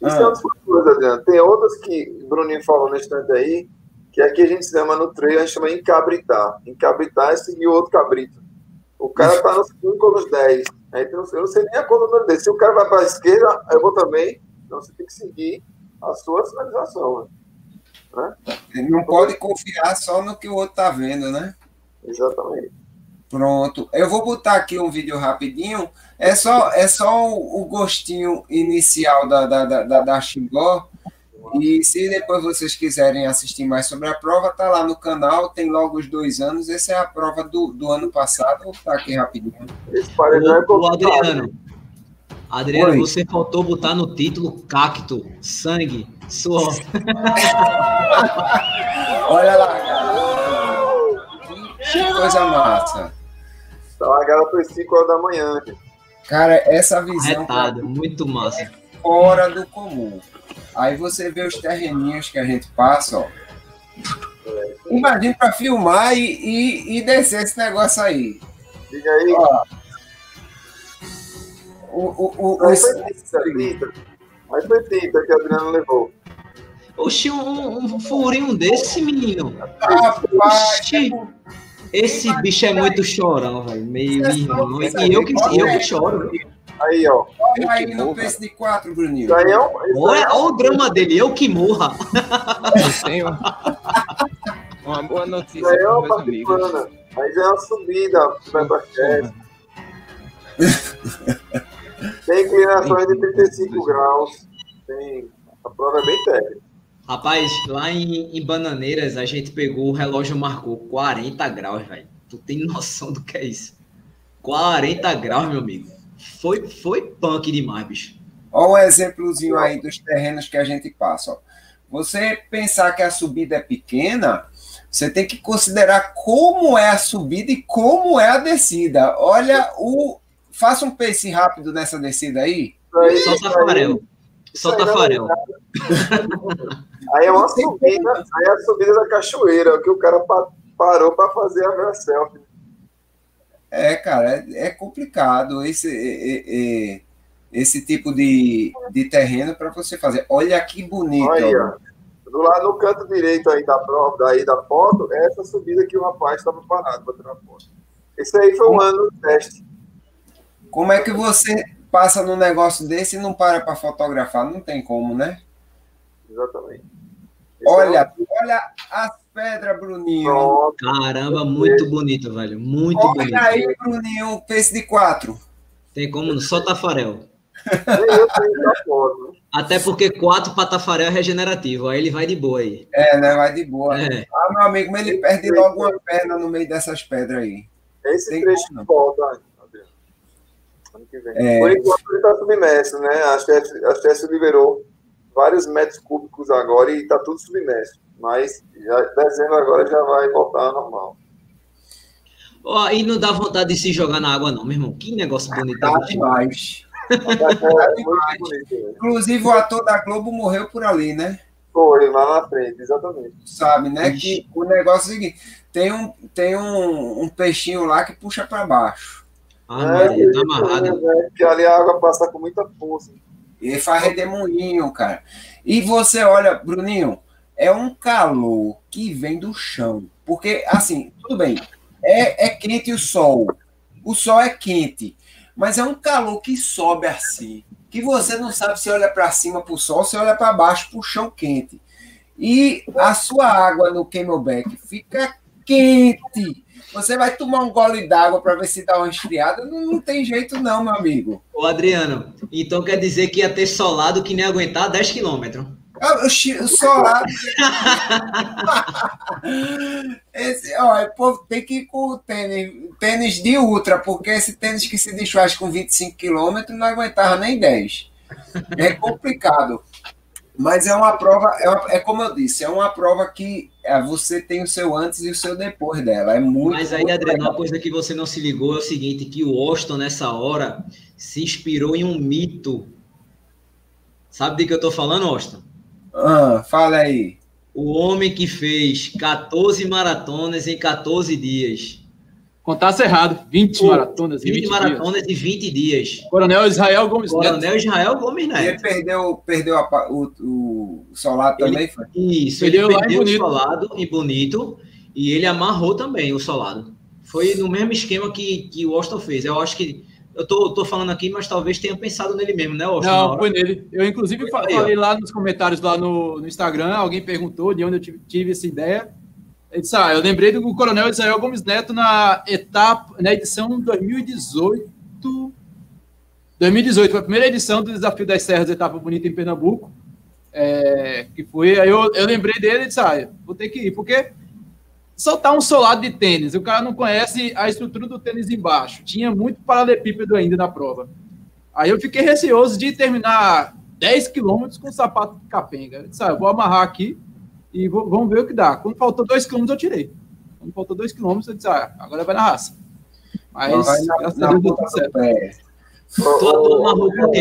Speaker 4: Isso é uma das coisas, Adriano. Tem outras que o Bruninho falou nesse instante aí, que aqui a gente chama no treino, a gente chama encabritar. Encabritar é seguir o outro cabrito. O cara tá nos 5 ou nos 10. Então, eu não sei nem a cor do número dele. Se o cara vai para a esquerda, eu vou também. Então você tem que seguir a sua sinalização.
Speaker 1: Né? Ele não pode confiar só no que o outro tá vendo, né?
Speaker 4: Exatamente.
Speaker 1: Pronto. Eu vou botar aqui um vídeo rapidinho. É só, é só o, gostinho inicial da, da, da, da Xingó. E se depois vocês quiserem assistir mais sobre a prova, tá lá no canal, tem logo os dois anos. Essa é a prova do, do ano passado. Vou botar aqui rapidinho.
Speaker 3: O, o Adriano. Adriano, Oi. você faltou botar no título cacto, sangue, suor. *laughs*
Speaker 1: Olha lá, Que coisa massa.
Speaker 4: Tá largada por 5 horas da manhã.
Speaker 1: Cara, essa visão.
Speaker 3: Arretado, muito massa. É
Speaker 1: fora do comum. Aí você vê os terreninhos que a gente passa, ó. Imagina para filmar e, e, e, descer esse negócio aí.
Speaker 4: Diga aí. Ó,
Speaker 1: o, o, o,
Speaker 4: aí foi tinta, Aí foi tinta que a Adriano levou.
Speaker 3: Oxi, um, um furinho desse, menino.
Speaker 1: Rapaz, Oxi.
Speaker 3: Esse bicho é muito chorão, velho. Meio irmão. E eu que, eu que choro.
Speaker 4: Aí, ó.
Speaker 1: Olha aí no PS de 4, Bruninho.
Speaker 3: Aí é um, olha, olha o drama dele, eu que morra.
Speaker 5: Eu tenho uma boa notícia
Speaker 4: aí é uma meus amigos. Já é uma subida vai pra Tem inclinações de 35 graus. Tem... A prova é bem técnica.
Speaker 3: Rapaz, lá em, em, Bananeiras a gente pegou, o relógio marcou 40 graus, velho. Tu tem noção do que é isso? 40 graus, meu amigo. Foi, foi punk demais, bicho.
Speaker 1: Olha o exemplozinho aí dos terrenos que a gente passa. Ó. Você pensar que a subida é pequena, você tem que considerar como é a subida e como é a descida. Olha o. Faça um pace rápido nessa descida aí.
Speaker 3: Solta farel. Solta farel.
Speaker 4: Aí é uma subida, aí é a subida da cachoeira, que o cara parou para fazer a selfie.
Speaker 1: É, cara, é, é complicado esse, é, esse tipo de, de terreno para você fazer. Olha que bonito. Aí, ó.
Speaker 4: Do lado no canto direito aí da prova, daí da foto, é essa subida que o rapaz estava parado para tirar foto. Esse aí foi um ano de teste.
Speaker 1: Como é que você passa num negócio desse e não para para fotografar? Não tem como, né?
Speaker 4: Exatamente.
Speaker 1: Olha, olha as pedras, Bruninho.
Speaker 3: Caramba, muito bonito, velho. Muito
Speaker 1: olha
Speaker 3: bonito.
Speaker 1: Olha aí, Bruninho, peixe de quatro.
Speaker 3: Tem como, só tafarel. Até porque quatro para tafarel é regenerativo, aí ele vai de boa aí.
Speaker 1: É, né? Vai de boa. É. Ah, meu amigo, mas ele perde logo uma perna no meio dessas pedras aí.
Speaker 4: Esse Tem trecho de volta, Ano que vem. É... Por enquanto ele está submerso, né? A chefe, a chefe liberou vários metros cúbicos agora e está tudo submerso. Mas já, dezembro agora já vai voltar ao normal.
Speaker 3: Oh, e não dá vontade de se jogar na água, não, meu irmão. Que negócio bonito.
Speaker 1: Dá demais. *laughs* Inclusive, o ator da Globo morreu por ali, né?
Speaker 4: Foi, lá na frente, exatamente.
Speaker 1: Sabe, né? Que o negócio é o seguinte: tem um, tem um, um peixinho lá que puxa para baixo.
Speaker 3: Ah, é, Maria, tá amarrado.
Speaker 4: É, porque ali a água passa com muita força.
Speaker 1: E faz redemoinho, cara. E você olha, Bruninho, é um calor que vem do chão. Porque, assim, tudo bem, é, é quente o sol. O sol é quente. Mas é um calor que sobe assim. Que você não sabe se olha para cima para o sol, se olha para baixo para o chão quente. E a sua água no Camelback fica quente. Você vai tomar um gole d'água para ver se dá uma esfriada? Não, não, tem jeito, não, meu amigo.
Speaker 3: Ô, Adriano, então quer dizer que ia ter solado que nem aguentar 10 quilômetros?
Speaker 1: Ah, o solado. *laughs* esse, ó, o povo tem que ir com tênis, tênis de ultra, porque esse tênis que se desfaz com 25 quilômetros não aguentava nem 10. É complicado. Mas é uma prova, é, uma, é, como eu disse, é uma prova que você tem o seu antes e o seu depois dela. É muito.
Speaker 3: Mas aí, Adriano, uma coisa que você não se ligou é o seguinte: que o Austin, nessa hora, se inspirou em um mito. Sabe de que eu estou falando, Austin?
Speaker 1: Ah, fala aí.
Speaker 3: O homem que fez 14 maratonas em 14 dias.
Speaker 2: Contasse errado. 20
Speaker 3: Pô,
Speaker 2: maratonas em
Speaker 3: 20
Speaker 2: 20 dias.
Speaker 3: maratonas em 20 dias.
Speaker 2: Coronel Israel Gomes Neto.
Speaker 3: Coronel Israel Gomes
Speaker 1: E ele
Speaker 3: Neto.
Speaker 1: perdeu, perdeu a o, o solado
Speaker 3: Ele-
Speaker 1: também, foi?
Speaker 3: Isso,
Speaker 2: Perdeu
Speaker 3: ele perdeu o
Speaker 2: Bonito.
Speaker 3: solado em Bonito e ele amarrou também o solado. Foi no mesmo esquema que, que o Austin fez. Eu acho que. Eu tô, tô falando aqui, mas talvez tenha pensado nele mesmo, né, Austin?
Speaker 2: Não, foi nele. Eu, inclusive,
Speaker 3: Aí, ó.
Speaker 2: falei lá nos comentários lá no, no Instagram, alguém perguntou de onde eu tive, tive essa ideia. Ah, eu lembrei do Coronel Israel Gomes Neto na etapa, na edição 2018. 2018, foi a primeira edição do Desafio das Serras, etapa bonita em Pernambuco. É, que foi, aí eu, eu lembrei dele e disse, ah, vou ter que ir, porque soltar um solado de tênis, o cara não conhece a estrutura do tênis embaixo, tinha muito paralelepípedo ainda na prova. Aí eu fiquei receoso de terminar 10 quilômetros com sapato de capenga. Eu disse, ah, eu vou amarrar aqui e vamos ver o que dá. Quando faltou 2 quilômetros, eu tirei. Quando faltou 2 quilômetros, eu disse, ah, agora vai na raça. Mas,
Speaker 1: Não, vai na,
Speaker 2: graças
Speaker 1: na
Speaker 2: a Deus, deu tudo certo.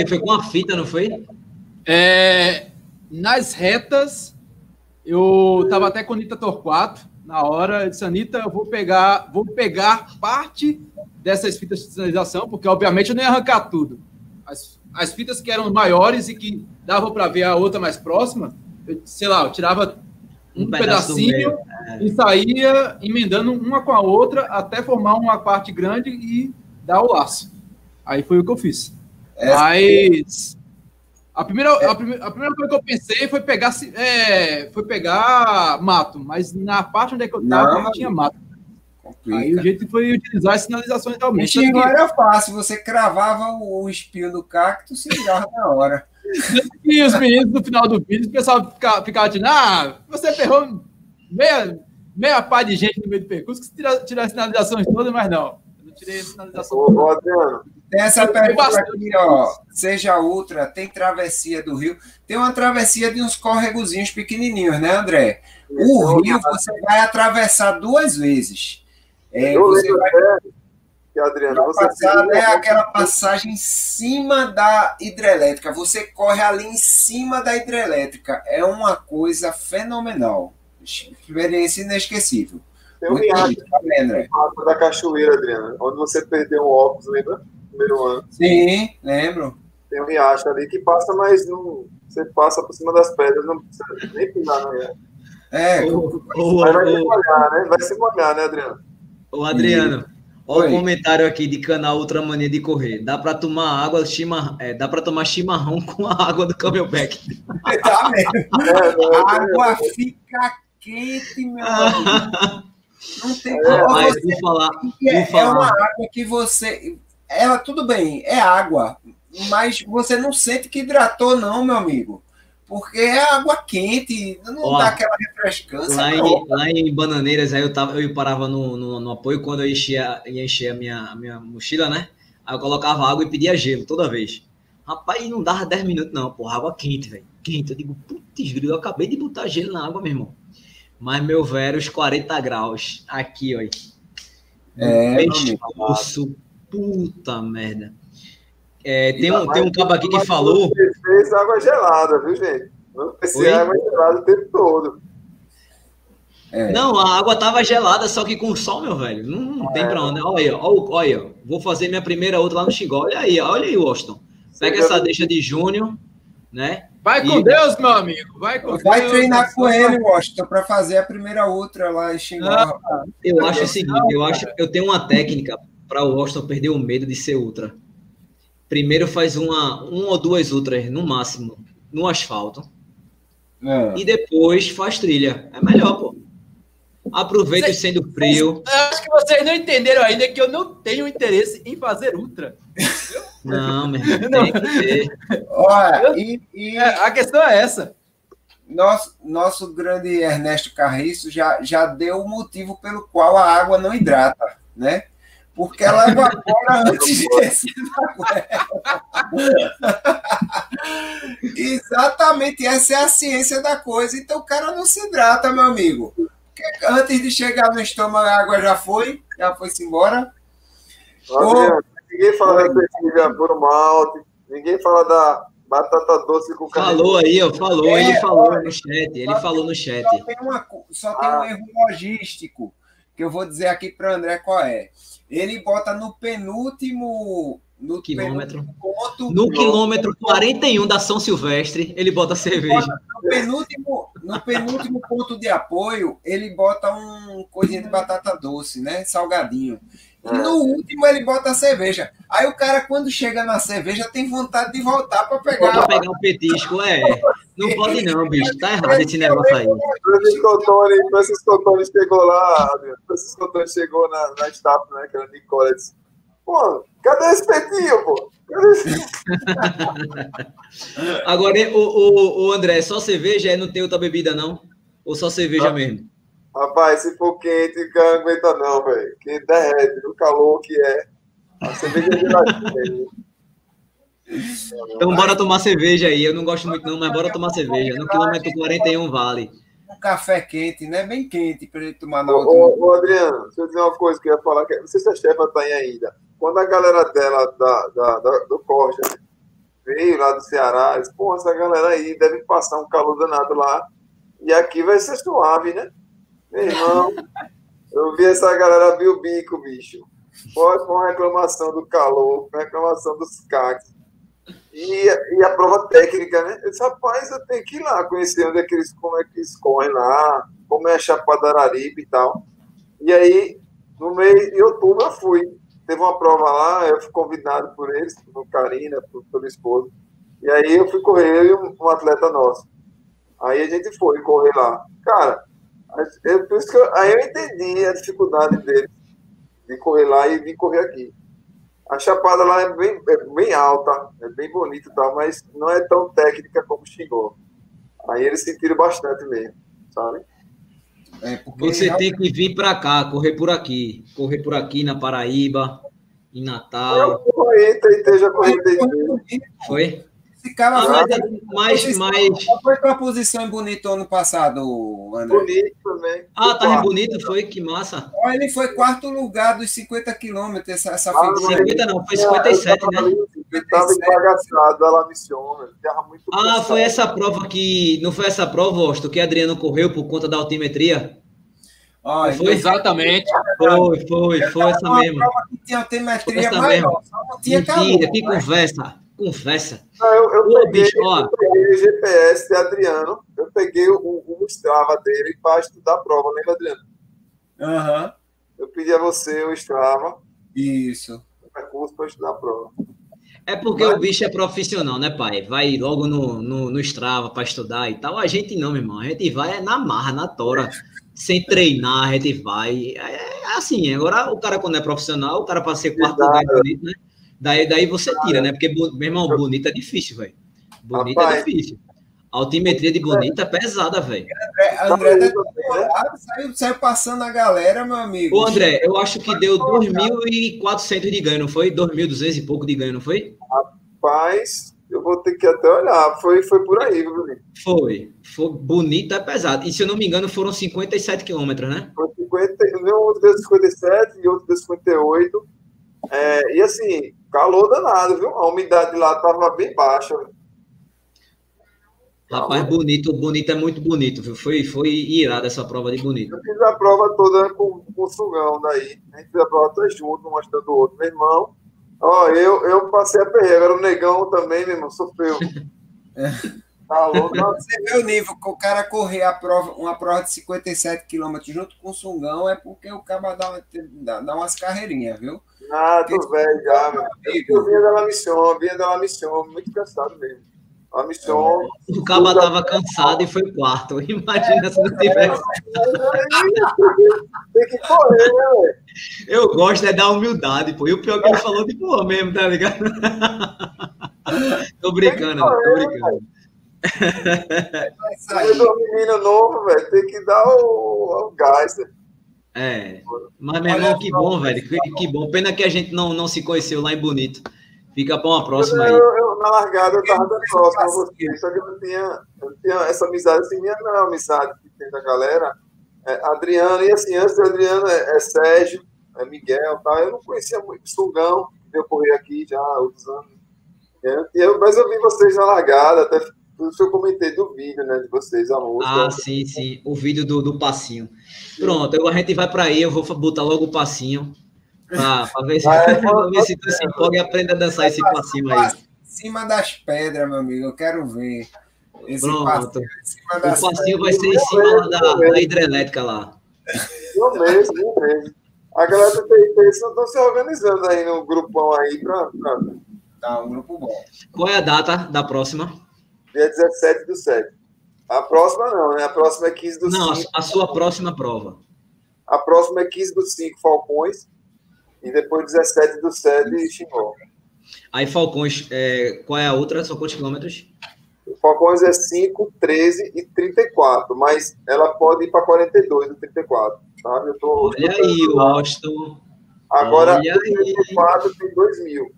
Speaker 3: Foi com a fita, não foi?
Speaker 2: É, nas retas, eu tava até com a Anitta Torquato na hora. Eu disse, Anitta, eu vou pegar, vou pegar parte dessas fitas de sinalização, porque obviamente eu não ia arrancar tudo. As, as fitas que eram maiores e que davam para ver a outra mais próxima, eu, sei lá, eu tirava um,
Speaker 3: Um meio,
Speaker 2: pedacinho e saía emendando uma com a outra até formar uma parte grande e dar o laço. Aí foi o que eu fiz.
Speaker 1: Essa-
Speaker 2: Mas a primeira, a, primeira, a primeira coisa que eu pensei foi pegar, é, foi pegar mato, mas na parte onde é que eu tava
Speaker 1: Não,
Speaker 2: não, tinha mato. Aí o jeito foi utilizar as sinalizações realmente. Tanto
Speaker 1: era fácil, você cravava o, espinho do cacto, se virava na hora.
Speaker 2: E os meninos no final do vídeo, o pessoal ficava, ficava dizendo: Ah, você ferrou meia, meia pá de gente no meio do percurso, que você tira, tira as sinalizações todas, mas não. Eu não tirei a sinalização
Speaker 4: Ô,
Speaker 2: toda.
Speaker 4: ô, Adriano,
Speaker 1: Tem essa
Speaker 2: Eu-
Speaker 1: pergunta aqui, ó. Seja ultra, tem travessia do rio. Tem uma travessia de uns córregozinhos pequenininhos, né, André? O rio você vai atravessar duas vezes. É, você vai
Speaker 4: até que, Adriano, você
Speaker 1: passar né, aquela passagem em cima da hidrelétrica. Você corre ali em cima da hidrelétrica. É uma coisa fenomenal. Experiência inesquecível.
Speaker 4: tem um riacho
Speaker 1: tá
Speaker 4: da cachoeira, Adriano, onde você perdeu o óculos, lembra? No Primeiro ano.
Speaker 1: Sim, lembro.
Speaker 4: Tem um riacho ali que passa, mas não, você passa por cima das pedras, não precisa nem pisar no riacho.
Speaker 1: É,
Speaker 3: Ô, ô,
Speaker 4: Mas vai se
Speaker 3: ô,
Speaker 4: molhar, né? Vai se molhar, né, Adriano?
Speaker 3: ô, Adriano, olha
Speaker 1: Oi.
Speaker 3: o comentário aqui de canal Ultramania de Correr. Dá para tomar água, chima, é, dá para tomar chimarrão *laughs* com a água do Camelback. *laughs*
Speaker 1: tá mesmo.
Speaker 4: É? *laughs*
Speaker 1: A água fica quente, meu amigo. Não tem
Speaker 4: É,
Speaker 1: como.
Speaker 3: Mas
Speaker 1: você-
Speaker 3: vou falar,
Speaker 1: é,
Speaker 3: vou
Speaker 1: é
Speaker 3: falar.
Speaker 1: uma água que você. Ela, tudo bem, é água, mas você não sente que hidratou, não, meu amigo. Porque é água quente, não
Speaker 3: Ó,
Speaker 1: dá aquela refrescância.
Speaker 3: Lá em, lá em Bananeiras, aí eu, tava, eu parava no, no, no apoio quando eu enchia, ia encher a minha, a minha mochila, né? Aí eu colocava água e pedia gelo toda vez. Rapaz, não dava 10 minutos, não, porra, água quente, velho. Quente. Eu digo, putz, grilo, eu acabei de botar gelo na água, meu irmão. Mas, meu velho, os 40 graus. Aqui, ó.
Speaker 1: É,
Speaker 3: pescoço. Puta merda. É, tem, um, tem um cabo aqui que falou.
Speaker 4: Fez água gelada, viu, gente? Não precisa água gelada o tempo todo.
Speaker 1: É.
Speaker 3: Não, a água tava gelada, só que com sol, meu velho. Não, não tem pra onde. Olha aí, olha, olha, vou fazer minha primeira outra lá no Xingó. Olha aí, olha aí, Washington. Pega essa deixa de junho, né?
Speaker 2: Vai com
Speaker 3: E-
Speaker 2: Deus, meu amigo. Vai com
Speaker 1: Vai
Speaker 2: Deus.
Speaker 1: treinar com ele, Washington, para fazer a primeira outra lá em Xingó.
Speaker 2: Ah.
Speaker 3: Eu acho o seguinte, eu acho, eu tenho uma técnica para o Washington perder o medo de ser ultra. Primeiro faz uma, uma ou duas ultras no máximo no asfalto
Speaker 1: É.
Speaker 3: e depois faz trilha. É melhor, pô. Aproveita sendo frio.
Speaker 2: Eu acho que vocês não entenderam ainda que eu não tenho interesse em fazer ultra. *laughs*
Speaker 3: Não, meu irmão, tem que ter.
Speaker 1: Olha, e, e
Speaker 2: É, a questão é essa.
Speaker 1: nosso, nosso grande Ernesto Carriço já, já deu o motivo pelo qual a água não hidrata, né? Porque ela evapora *laughs* antes de descer. Exatamente, essa é a ciência da coisa. Então o cara não se hidrata, meu amigo. Porque antes de chegar no estômago, a água já foi, já foi-se embora.
Speaker 4: Ninguém fala da cerveja por malte, ninguém fala da batata doce com
Speaker 3: Falou aí, ó, falou,
Speaker 1: É,
Speaker 3: ele falou
Speaker 1: olha,
Speaker 3: no chat, ele falou no chat.
Speaker 1: Só tem, uma, só tem um erro logístico, que eu vou dizer aqui para o André qual é. Ele bota no penúltimo. No
Speaker 3: Quilômetro.
Speaker 1: ponto.
Speaker 3: No quilômetro 41 da São Silvestre, ele bota cerveja.
Speaker 1: No penúltimo, no penúltimo ponto de apoio, ele bota um coisinha de batata doce, né? Salgadinho. E no último ele bota a cerveja. Aí o cara, quando chega na cerveja, tem vontade de voltar para pegar.
Speaker 3: Pra pegar um petisco, é. Não *laughs* pode não, bicho. Tá errado esse negócio aí.
Speaker 4: Francisco Tony, Francisco Tony chegou lá. Francisco Tony chegou na, na staff, né? Que era Nicola. Disse, pô, cadê esse petinho, pô? Cadê esse... *laughs*
Speaker 3: Agora, o, o, o André, só cerveja é não tem outra bebida, não? Ou só cerveja mesmo?
Speaker 4: Rapaz, se for quente, não aguenta não, velho. Que derrete, o calor que é. A cerveja é geladinha.
Speaker 3: Então bora tomar cerveja aí. Eu não gosto muito não, mas bora tomar cerveja. No quilômetro 41 vale.
Speaker 1: Um café quente, né? Bem quente para ele tomar na
Speaker 4: Ô,
Speaker 1: outra.
Speaker 4: ô, ô, Adriano, deixa eu dizer uma coisa que eu ia falar. Que, não sei se a chefa tá aí ainda. Quando a galera dela, da, da, da- do Corja, veio lá do Ceará, disse, pô, essa galera aí deve passar um calor danado lá. E aqui vai ser suave, né? Meu irmão, eu vi essa galera abrir o bico, bicho. Com uma reclamação do calor, com reclamação dos CACs. E, e a prova técnica, né? Eu disse, rapaz, eu tenho que ir lá conhecer onde é que eles, como é que eles correm lá, como é a Chapada Araripe e tal. E aí, no mês de outubro, eu fui. Teve uma prova lá, eu fui convidado por eles, por Karina, por, pelo esposo. E aí eu fui correr, eu e um, um atleta nosso. Aí a gente foi correr lá. Cara, eu, por isso que eu, aí eu entendi a dificuldade dele de correr lá e vir correr aqui. A chapada lá é bem, é bem alta, é bem bonita e tal, mas não é tão técnica como xingou. Aí eles sentiram bastante mesmo, sabe?
Speaker 1: É, porque
Speaker 3: Você tem que vir pra cá, correr por aqui. Correr por aqui na Paraíba, em
Speaker 4: Eu
Speaker 3: Natal.
Speaker 4: corri, tentei, já corri
Speaker 3: Foi?
Speaker 1: Esse cara
Speaker 3: Ah, mas, mas, mas...
Speaker 1: Qual foi tua posição em Bonito ano passado, André?
Speaker 4: bonito também.
Speaker 3: Ah, tá bonito, foi? Que massa.
Speaker 1: Ele foi quarto lugar dos 50 quilômetros, essa, essa
Speaker 4: Ah,
Speaker 1: figura.
Speaker 3: 50 não, foi 57, né?
Speaker 4: Eu tava embagaçado, ela tava muito
Speaker 3: Ah,
Speaker 4: cansado.
Speaker 3: foi essa prova que. Não foi essa prova, Osto, que Adriano correu por conta da altimetria?
Speaker 1: Ó,
Speaker 3: Foi?
Speaker 2: Exatamente.
Speaker 3: Foi, foi, foi essa
Speaker 1: uma
Speaker 3: mesmo.
Speaker 1: prova que tinha altimetria maior, só não tinha calor.
Speaker 3: Mentira, que conversa. Conversa.
Speaker 4: Não, eu, eu
Speaker 3: Ô,
Speaker 4: peguei,
Speaker 3: bicho,
Speaker 4: eu peguei o GPS de Adriano, eu peguei o, o Strava dele para estudar a prova, lembra, Adriano?
Speaker 1: Aham,
Speaker 4: Eu pedi a você o Strava,
Speaker 1: Isso.
Speaker 4: o percurso para estudar a prova.
Speaker 3: É porque o bicho é profissional, né, pai? Vai logo no, no, no Strava para estudar e tal. A gente não, meu irmão. A gente vai é na marra, na tora. Sem treinar, a gente vai. É é assim, agora o cara, quando é profissional, o cara para ser quarto lugar bonito, né? Daí, daí você tira, né? Porque, meu irmão, bonito é difícil, velho. Bonito é
Speaker 4: Rapaz.
Speaker 3: difícil. A altimetria de bonito é pesada, velho.
Speaker 1: André, André
Speaker 4: Tá né?
Speaker 1: saiu, saiu passando a galera, meu amigo.
Speaker 3: Ô, André, eu acho que deu 2.400 de ganho, não foi? 2.200 e pouco de ganho, não foi?
Speaker 4: Rapaz, eu vou ter que até olhar, foi, foi por aí, viu, Bruninho?
Speaker 3: Foi. Foi bonito, é pesado. E se eu não me engano, foram 57 quilômetros, né?
Speaker 4: Foi 50, um outro deu 57 e outro deu 58. É, e assim, calor danado, viu? A umidade lá estava bem baixa.
Speaker 3: Rapaz, bonito, bonito é muito bonito, viu? Foi, foi irada essa prova de bonito.
Speaker 4: Eu fiz a prova toda com, com o sugão daí. A gente fez a prova toda junto, um mostrando o outro. Meu irmão, ó, eu, eu passei a perreira. O negão também, meu irmão, sofreu. Calor, *laughs* tá
Speaker 1: Você vê o nível que o cara correr a prova, uma prova de 57 quilômetros junto com o Sungão é porque o cara dá, uma- dá, dá umas carreirinhas, viu?
Speaker 4: nada, velho, já, meu. Eu
Speaker 1: Amigo,
Speaker 4: vinha da missão, vinha da missão, muito cansado mesmo. A missão.
Speaker 3: O Caba tava cansado e foi quarto. *laughs* Imagina se não tivesse.
Speaker 4: Tem que correr, né, velho?
Speaker 3: Eu gosto é da humildade, pô. E o pior é que ele falou de boa mesmo, tá ligado? *laughs* tô brincando, tô brincando.
Speaker 4: É um menino novo, velho, tem que dar o, o gás. né?
Speaker 3: É. Mas, meu irmão, que bom, velho. Que, que bom. Pena que a gente não, não se conheceu lá em Bonito. Fica pra uma próxima aí.
Speaker 4: Eu, eu, na largada eu tava dando próximo a você, só que eu não tinha, eu não tinha essa amizade assim, minha não, a amizade que tem da galera. É, Adriano, e assim, antes do Adriano é, é Sérgio, é Miguel, tá? eu não conhecia muito Sugão, que veio correr aqui já há outros anos. Eu, eu, mas eu vi vocês na largada, até Tudo que eu comentei do vídeo, né, de vocês, a música.
Speaker 3: Ah, sim, sim. O vídeo do, do passinho. Pronto, eu, a gente vai para aí, eu vou botar logo o passinho. Pra ver, se,
Speaker 4: Ah, é,
Speaker 3: pra ver se *laughs* tu se empolga e aprende a dançar esse passinho aí.
Speaker 1: Em cima das pedras, meu amigo. Eu quero ver. Esse
Speaker 3: Pronto.
Speaker 1: passinho em cima
Speaker 3: O passinho vai ser em cima lá da, da hidrelétrica lá.
Speaker 4: Eu mesmo, eu mesmo. A galera do TIT estão se organizando aí no grupão aí pra, pra
Speaker 1: Tá, um grupo bom.
Speaker 3: Qual é a data da próxima?
Speaker 4: Dia 17 do 7. A próxima não, né? A próxima é 15 do
Speaker 3: Não,
Speaker 4: 5.
Speaker 3: a sua próxima prova.
Speaker 4: A próxima é 15 do 5, Falcões. E depois 17 do 7, Xingó.
Speaker 3: Aí Falcões, é, qual é a outra? São quantos quilômetros?
Speaker 4: Falcões é 5, 13 e 34, mas ela pode ir para 42 do 34, sabe? Eu tô,
Speaker 3: Olha aí, Washington.
Speaker 4: Agora,
Speaker 3: olha
Speaker 4: o
Speaker 3: aí.
Speaker 4: 34 tem 2 mil.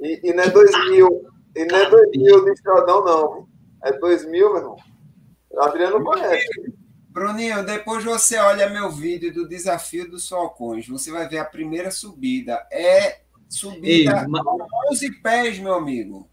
Speaker 4: E, e não é 2 mil, e não é 2 mil de estradão, não. É 2 mil, meu irmão. O Adriano conhece.
Speaker 1: Bruninho, depois você olha meu vídeo do desafio dos Falcões. Você vai ver a primeira subida. É subida
Speaker 3: Ei, ma-
Speaker 1: a 11 pés, meu amigo.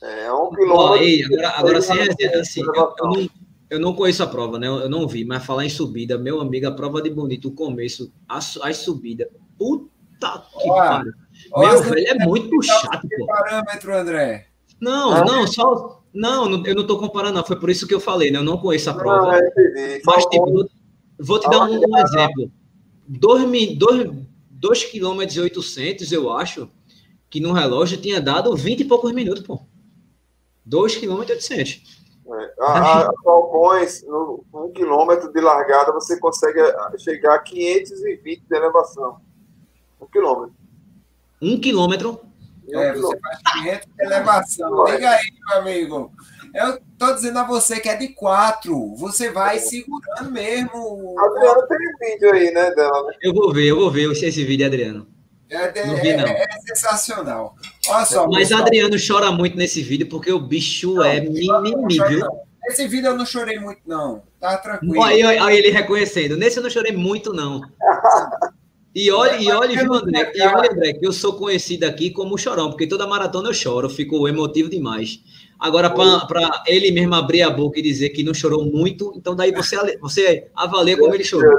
Speaker 4: É um quilômetro.
Speaker 3: ei, agora, agora sem resenha, assim, eu, eu não, eu não conheço a prova, né? Eu, não vi, mas falar em subida, meu amigo, a prova de bonito, o começo, as, as subidas, puta que pariu. Meu velho, é muito chato,
Speaker 1: Que
Speaker 3: pô.
Speaker 1: parâmetro, André?
Speaker 3: Não,
Speaker 4: Ah.
Speaker 3: não, só. Não, não- eu não tô comparando, não. Foi por isso que eu falei, né? Eu não conheço a
Speaker 4: Não,
Speaker 3: prova.
Speaker 4: é, entendi.
Speaker 3: Mas, tipo, vou, vou te dar um, um exemplo. 2 km e 800, eu acho, que no relógio tinha dado 20 e poucos minutos, pô. 2 km e 800.
Speaker 4: é, a, a Falcões, no 1 um quilômetro de largada, você consegue ah, chegar a 520 de elevação. 1 um quilômetro.
Speaker 3: 1 quilômetro.
Speaker 1: É, você faz 500 de elevação. Liga aí, meu amigo. Eu tô dizendo a você que é de 4. Você vai segurando mesmo.
Speaker 4: A Adriana tem vídeo aí, né, dela, né?
Speaker 3: Eu vou ver, eu vou ver esse vídeo, Adriano.
Speaker 1: É, de-
Speaker 3: Não vi, não.
Speaker 1: é- é sensacional. Olha só,
Speaker 3: Mas
Speaker 1: pessoal.
Speaker 3: Adriano chora muito nesse vídeo porque o bicho é mimimi, viu?
Speaker 1: Esse vídeo eu não chorei muito, não. Tá tranquilo.
Speaker 3: Aí, aí ele reconhecendo. Nesse eu não chorei muito, não. *laughs* E olha, e olha, viu, André? E olha, André, que eu sou conhecido aqui como chorão, porque toda maratona eu choro, eu fico emotivo demais. Agora, para ele mesmo abrir a boca e dizer que não chorou muito, então daí você, você avalia como ele chorou.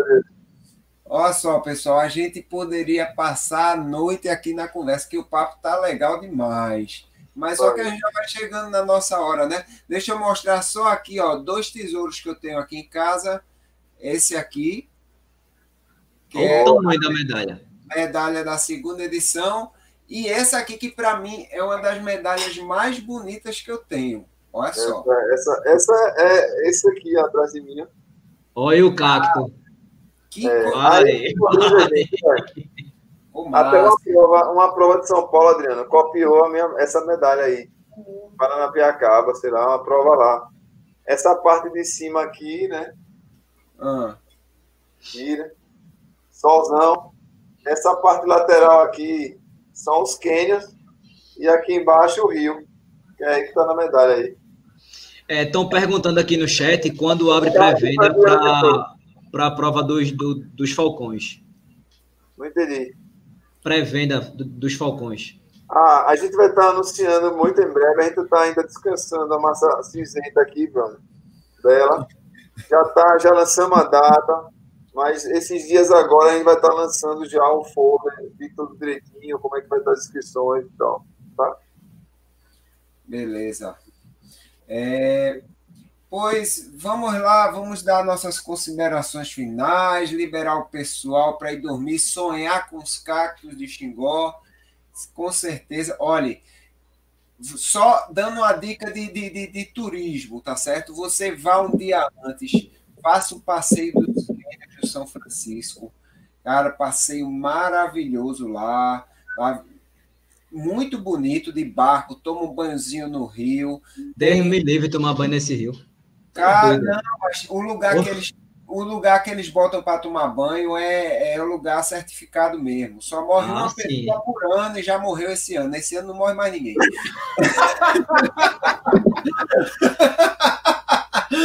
Speaker 1: Olha só, pessoal, a gente poderia passar a noite aqui na conversa, que o papo tá legal demais. Mas só que a gente já vai chegando na nossa hora, né? Deixa eu mostrar só aqui, ó, dois tesouros que eu tenho aqui em casa. Esse aqui,
Speaker 3: Olha
Speaker 1: é
Speaker 3: o tamanho da medalha.
Speaker 1: medalha da segunda edição, e esse aqui que para mim é uma das medalhas mais bonitas que eu tenho. Olha só.
Speaker 4: Essa, essa é esse aqui atrás de mim.
Speaker 3: Olha o cacto.
Speaker 1: Que
Speaker 4: É,
Speaker 3: Aí. *laughs*
Speaker 4: Até uma prova, uma prova de São Paulo, Adriano, copiou a minha, essa medalha aí. Paranapiacaba, sei lá, uma prova lá. Essa parte de cima aqui, né?
Speaker 1: Ah,
Speaker 4: Tira. Solzão. Essa parte lateral aqui são os cânions. E aqui embaixo o rio. Que é aí que tá na medalha aí.
Speaker 3: Estão perguntando aqui no chat quando abre pré-venda para a prova dos, do- dos Falcões.
Speaker 4: Não entendi.
Speaker 3: Pré-venda do- dos Falcões.
Speaker 4: Ah, a gente vai estar anunciando muito em breve. A gente está ainda descansando a massa cinzenta aqui, Bruno. Dela. Já, tá, já lançamos a data. Mas esses dias agora a gente vai estar lançando já o folder, vi tudo direitinho, como é que vai estar as inscrições e tal. Tá?
Speaker 1: beleza. É, pois vamos lá, vamos dar nossas considerações finais, liberar o pessoal para ir dormir, sonhar com os cactos de Xingó. Com certeza, olhe, só dando uma dica de, de, de, de turismo, tá certo? Você vá um dia antes, faça o passeio de São Francisco. Cara, passeio maravilhoso lá. tá? Muito bonito de barco, toma um banhozinho no rio.
Speaker 3: Deus me livre tomar banho nesse rio.
Speaker 1: Cara,
Speaker 3: doido.
Speaker 1: não, mas o lugar que eles, o lugar que eles botam para tomar banho é, é o lugar certificado mesmo. Só morre
Speaker 3: Ah,
Speaker 1: uma
Speaker 3: sim.
Speaker 1: pessoa por ano e já morreu esse ano. Esse ano não morre mais ninguém. *laughs*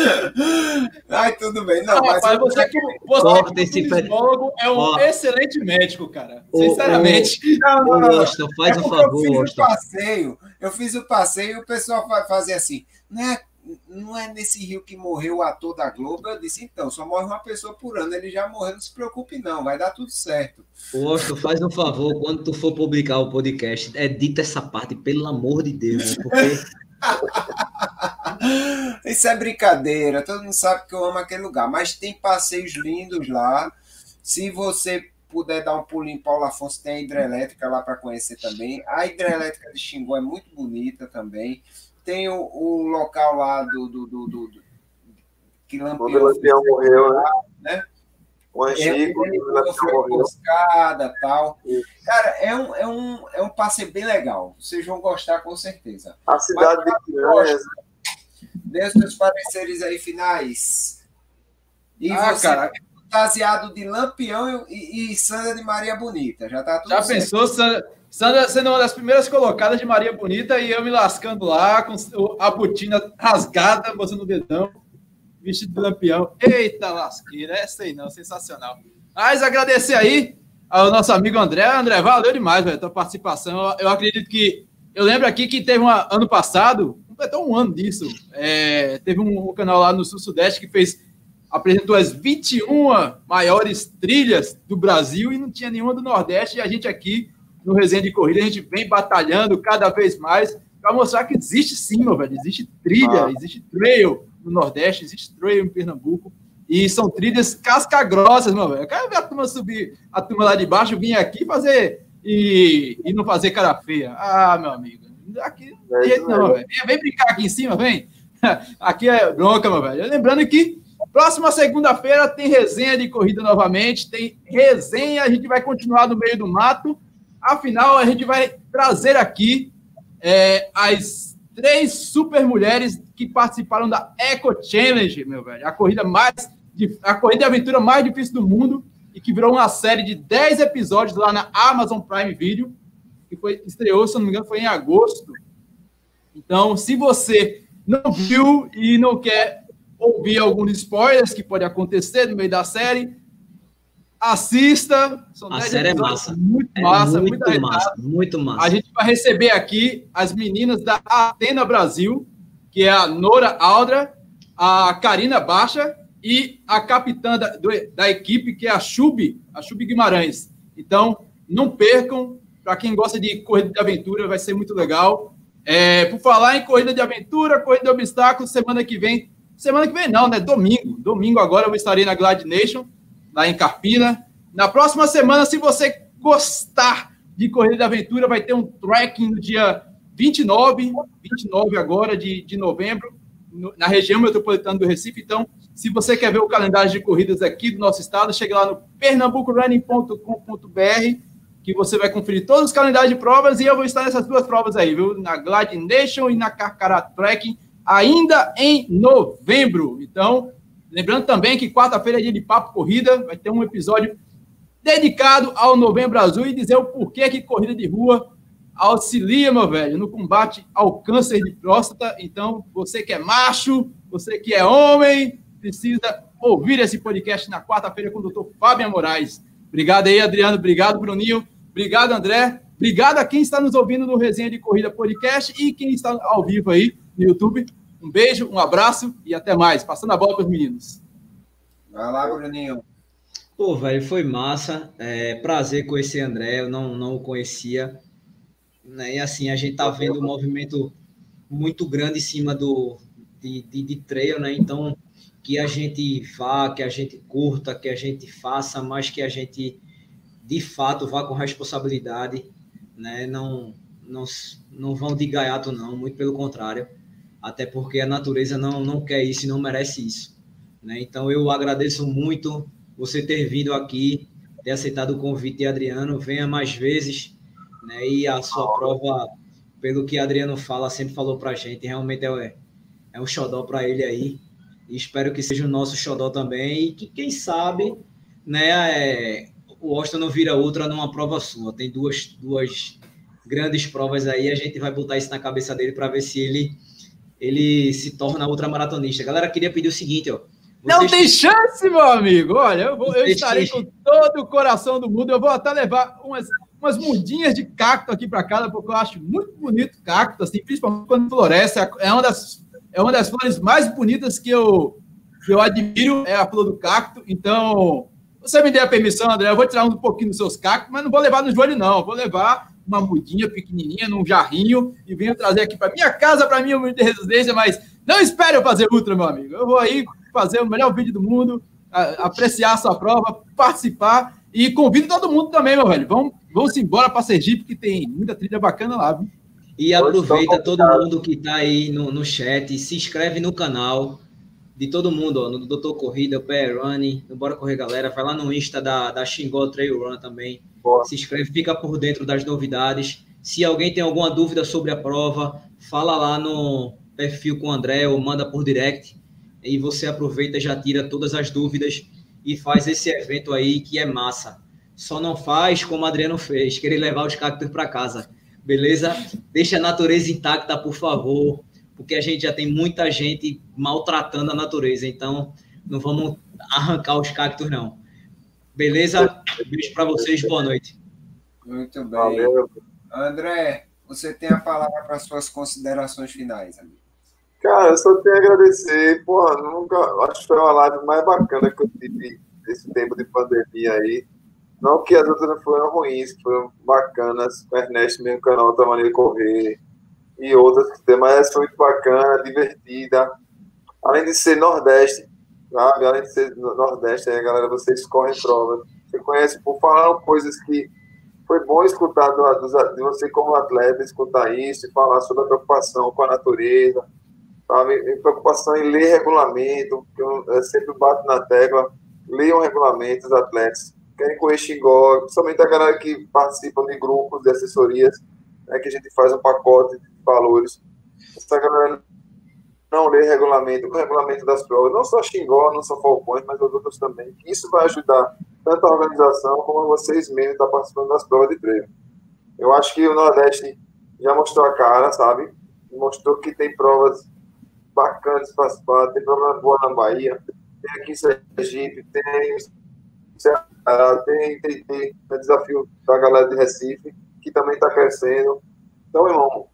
Speaker 1: *laughs* Ai, tudo bem. Não, mas
Speaker 2: Rapaz, você que você
Speaker 3: Corta
Speaker 2: que
Speaker 3: esse
Speaker 2: é
Speaker 3: pé-
Speaker 2: turismólogo é um
Speaker 3: Ó.
Speaker 2: excelente médico, cara.
Speaker 3: O-
Speaker 2: Sinceramente.
Speaker 1: não,
Speaker 3: Ô,
Speaker 1: não, não.
Speaker 3: Washington, faz
Speaker 1: é
Speaker 3: um
Speaker 1: porque eu
Speaker 3: favor,
Speaker 1: fiz um
Speaker 3: Washington.
Speaker 1: passeio eu fiz o passeio e o pessoal fazia assim, não é, não é nesse rio que morreu o ator da Globo? Eu disse, então, só morre uma pessoa por ano, ele já morreu, não se preocupe não, vai dar tudo certo.
Speaker 3: Poxa, faz um favor, quando tu for publicar o podcast, edita essa parte, pelo amor de Deus, né? porque... *laughs*
Speaker 1: Isso é brincadeira, todo mundo sabe que eu amo aquele lugar, mas tem passeios lindos lá. Se você puder dar um pulinho em Paulo Afonso, tem a hidrelétrica lá para conhecer também. A hidrelétrica de Xingu é muito bonita também. Tem o, o local lá do, do, do, do, do
Speaker 4: que Lampião, Lampião morreu, né? né?
Speaker 1: O Anchico, é, foi emboscada tal. Cara, é um, é, um, é um passeio bem legal. Vocês vão gostar com certeza.
Speaker 4: A cidade Mas, de Piranhas.
Speaker 1: Dê os seus pareceres aí finais. E ah, você, cara, fantasiado de Lampião e, e, Sandra de Maria Bonita. Já tá tudo
Speaker 2: Já certo. pensou, Sandra, Sandra sendo uma das primeiras colocadas de Maria Bonita e eu me lascando lá com a botina rasgada, mostrando o dedão, vestido de Lampião. Eita lasqueira, essa aí não, sensacional. Mas agradecer aí ao nosso amigo André. André, valeu demais, velho, a tua participação. Eu acredito que. Eu lembro aqui que teve um ano passado, completou um ano disso. É, teve um, um canal lá no Sul-Sudeste que fez apresentou as 21 maiores trilhas do Brasil e não tinha nenhuma do Nordeste. E a gente aqui no Resenha de Corrida, a gente vem batalhando cada vez mais para mostrar que existe sim, meu velho. Existe trilha, ah. existe trail no Nordeste, existe trail em Pernambuco. E são trilhas casca-grossas, meu velho. Eu quero ver a turma subir, a turma lá de baixo vir aqui fazer e, e não fazer cara feia. Ah, meu amigo. Aqui é não, velho. Vem brincar aqui em cima, vem. *laughs* Aqui é bronca, meu velho. Lembrando que Próxima segunda-feira tem resenha de corrida novamente, tem resenha, a gente vai continuar no meio do mato. Afinal, a gente vai trazer aqui é, as três super mulheres que participaram da Eco Challenge, meu velho. A corrida mais a corrida de aventura mais difícil do mundo e que virou uma série de 10 episódios lá na Amazon Prime Video, que foi estreou, se não me engano, foi em agosto. Então, se você não viu e não quer ouvir alguns spoilers que pode acontecer no meio da série, assista.
Speaker 3: São a série é massa.
Speaker 2: Muito é massa,
Speaker 3: muito, muito massa, muito massa.
Speaker 2: A gente vai receber aqui as meninas da Atena Brasil, que é a Nora Aldra, a Karina Baixa e a capitã da, do, da equipe, que é a Chub, a Chub Guimarães. Então, não percam. Para quem gosta de corrida de aventura, vai ser muito legal. É, por falar em corrida de aventura, corrida de obstáculos, semana que vem Semana que vem não, né? Domingo. Domingo agora eu estarei na Glad Nation, lá em Carpina. Na próxima semana, se você gostar de Corrida de Aventura, vai ter um trekking no dia 29, 29 agora de, de novembro, no, na região metropolitana do Recife. Então, se você quer ver o calendário de corridas aqui do nosso estado, chega lá no pernambucorunning.com.br que você vai conferir todos os calendários de provas e eu vou estar nessas duas provas aí, viu? Na Glad Nation e na Carcará Trekking ainda em novembro. Então, lembrando também que quarta-feira é dia de Papo Corrida, vai ter um episódio dedicado ao Novembro Azul e dizer o porquê que corrida de rua auxilia, meu velho, no combate ao câncer de próstata. Então, você que é macho, você que é homem, precisa ouvir esse podcast na quarta-feira com o doutor Fábio Moraes. Obrigado aí, Adriano. Obrigado, Bruninho. Obrigado, André. Obrigado a quem está nos ouvindo no Resenha de Corrida Podcast e quem está ao vivo aí no YouTube. Um beijo, um abraço e até mais. Passando a bola para os meninos.
Speaker 1: Vai lá, Bruninho.
Speaker 3: Pô, velho, foi massa. É, prazer conhecer André, eu não, não o conhecia. Né? E assim, a gente tá vendo um movimento muito grande em cima do, de, de, de trail, né? Então, que a gente vá, que a gente curta, que a gente faça, mas que a gente de fato vá com responsabilidade, né? Não, não, não vão de gaiato, não, muito pelo contrário até porque a natureza não, não quer isso e não merece isso. Né? Então eu agradeço muito você ter vindo aqui, ter aceitado o convite de Adriano, venha mais vezes, né? e a sua prova, pelo que Adriano fala, sempre falou para a gente, realmente é, é um xodó para ele aí, e espero que seja o nosso xodó também, e que quem sabe, né, é, o Austin não vira outra numa prova sua, tem duas, duas grandes provas aí, a gente vai botar isso na cabeça dele para ver se ele ele se torna ultramaratonista. Galera, queria pedir o seguinte, ó.
Speaker 2: Não tem chance, meu amigo. Olha, eu, vou, eu estarei com todo o coração do mundo. Eu vou até levar umas umas mudinhas de cacto aqui para casa, porque eu acho muito bonito cacto, assim, principalmente quando floresce. É uma das, é uma das flores mais bonitas que eu, que eu admiro, é a flor do cacto. Então, você me dê a permissão, André, eu vou tirar um pouquinho dos seus cactos, mas não vou levar no joelho, não. Eu vou levar uma mudinha pequenininha num jarrinho e venho trazer aqui para minha casa, para minha humilde residência, mas não espere eu fazer ultra, meu amigo. Eu vou aí fazer o melhor vídeo do mundo, apreciar a sua prova, participar e convido todo mundo também, meu velho. Vamos, vamos embora para Sergipe, que tem muita trilha bacana lá, viu?
Speaker 3: E aproveita todo mundo que está aí no, no chat, se inscreve no canal de todo mundo, ó, no Doutor Corrida, PR Running, no Bora Correr Galera, vai lá no Insta da, da Xingó Trail Run também, Boa. se inscreve, fica por dentro das novidades. Se alguém tem alguma dúvida sobre a prova, fala lá no perfil com o André ou manda por direct, e você aproveita, já tira todas as dúvidas e faz esse evento aí que é massa. Só não faz como o Adriano fez, querer levar os cactos para casa. Beleza? Deixa a natureza intacta, por favor, porque a gente já tem muita gente maltratando a natureza, então não vamos arrancar os cactos, não. Beleza? Beijo para vocês, boa noite.
Speaker 1: Muito bem. Valeu. André, você tem a palavra para suas considerações finais, amigo.
Speaker 4: Cara, eu só tenho a agradecer. Porra, nunca. Acho que foi uma live mais bacana que eu tive nesse tempo de pandemia aí. Não que as outras não foram ruins, foram bacanas. O Ernesto, mesmo canal, outra maneira de correr. E outras que tem, mas essa foi muito bacana, divertida. Além de ser Nordeste, sabe? Além de ser Nordeste, aí, galera, vocês correm provas. Você conhece, por falar coisas que foi bom escutar do, de você como atleta, escutar isso falar sobre a preocupação com a natureza sabe? preocupação em ler regulamento, que eu, eu sempre bato na tecla, leiam regulamentos, os atletas. Querem correr xingó, principalmente a galera que participa de grupos de assessorias, né, que a gente faz um pacote de valores. Essa galera não lê regulamento, o regulamento das provas, não só xingó, não só falcões, mas os outros também. Isso vai ajudar tanto a organização como vocês mesmos que estão participando das provas de treino. Eu acho que o Nordeste já mostrou a cara, sabe? Mostrou que tem provas bacanas participar, tem programa boa na Bahia, tem aqui em Sergipe, tem tem, tem, tem, tem desafio da galera de Recife, que também está crescendo. Então, irmão,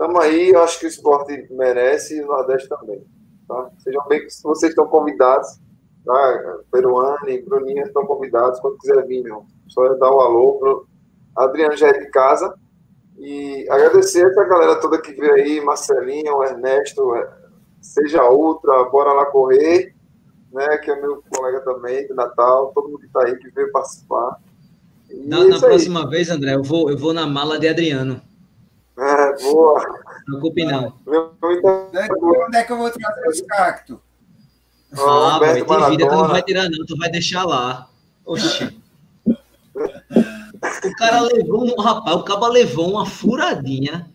Speaker 4: estamos aí, eu acho que o esporte merece e o Nordeste também. Tá? Sejam bem, vocês estão convidados, tá? Peruano e Bruninha estão convidados, quando quiser vir, meu. Só dar um alô. Pro... Adriano já é de casa. E agradecer a galera toda que veio aí, Marcelinho, Ernesto, seja outra, bora lá correr, né? Que é meu colega também de Natal, todo mundo que está aí que veio participar.
Speaker 3: Na, na próxima vez, André, eu vou, eu vou na mala de Adriano.
Speaker 4: É, boa.
Speaker 3: Não preocupe, não.
Speaker 1: Onde é que eu vou trazer os cactos?
Speaker 3: Ah, vai ter vida, tu não vai tirar, não, tu vai deixar lá. Oxi. O cara levou um, rapaz, o cara levou uma furadinha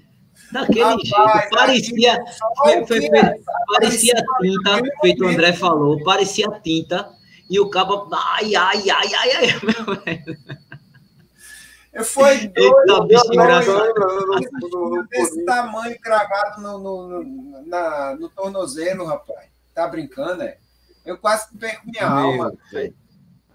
Speaker 3: Daquele Rapaz, jeito. Parecia, foi, foi, foi, parecia tinta, feito o André falou, parecia tinta. E o cabo, ai, ai, ai, ai, ai, meu velho.
Speaker 1: Foi doido, bicho engraçado. Desse tamanho cravado no, no, no, na, no tornozelo, rapaz. Tá brincando, é? Eu quase perco minha meu alma.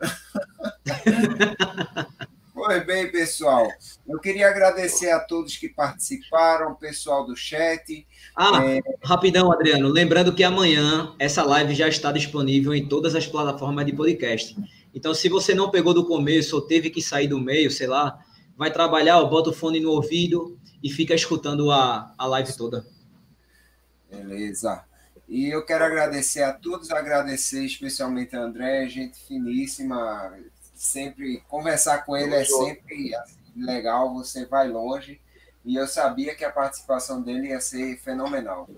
Speaker 1: *laughs* Pois bem, pessoal. Eu queria agradecer a todos que participaram, pessoal do chat.
Speaker 3: Ah, é... rapidão, Adriano. Lembrando que amanhã essa live já está disponível em todas as plataformas de podcast. Então, se você não pegou do começo ou teve que sair do meio, sei lá, vai trabalhar, ó, bota o fone no ouvido e fica escutando a, a live toda.
Speaker 1: Beleza. E eu quero agradecer a todos, agradecer especialmente a André, gente finíssima, sempre conversar com ele é sempre legal, você vai longe. E eu sabia que a participação dele ia ser fenomenal.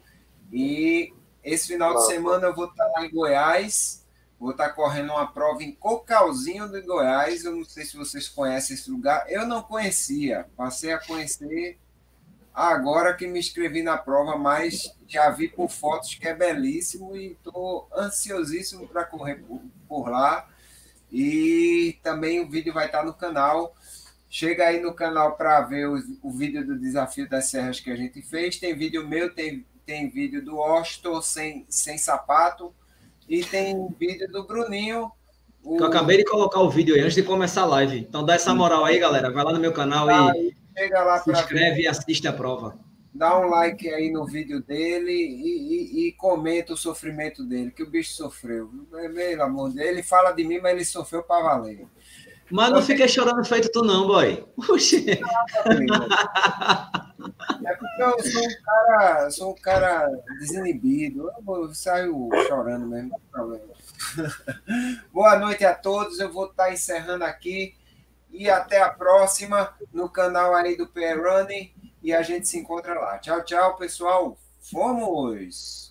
Speaker 1: E esse final de semana eu vou estar lá em Goiás, vou estar correndo uma prova em Cocalzinho do Goiás. Eu não sei se vocês conhecem esse lugar. Eu não conhecia, passei a conhecer agora que me inscrevi na prova, mas já vi por fotos que é belíssimo e estou ansiosíssimo para correr por, por lá. E também o vídeo vai estar no canal. Chega aí no canal para ver o, o, vídeo do desafio das serras que a gente fez. Tem vídeo meu, tem, tem vídeo do Osto sem, sem sapato. E tem vídeo do Bruninho
Speaker 3: O... Eu acabei de colocar o vídeo aí antes de começar a live. Então dá essa moral aí, galera. Vai lá no meu canal ah, e chega lá se inscreve ver. e assiste a prova.
Speaker 1: Dá um like aí no vídeo dele e, e, e comenta o sofrimento dele, que o bicho sofreu. Pelo amor dele, ele fala de mim, mas ele sofreu para valer.
Speaker 3: Mas não fiquei chorando feito tu não, boy. Puxa.
Speaker 1: É porque eu sou um cara, sou um cara desinibido. Eu saio chorando mesmo, não problema. *laughs* Boa noite a todos. Eu vou estar encerrando aqui. E até a próxima no canal aí do PR Running. E a gente se encontra lá. Tchau, tchau, pessoal. Fomos!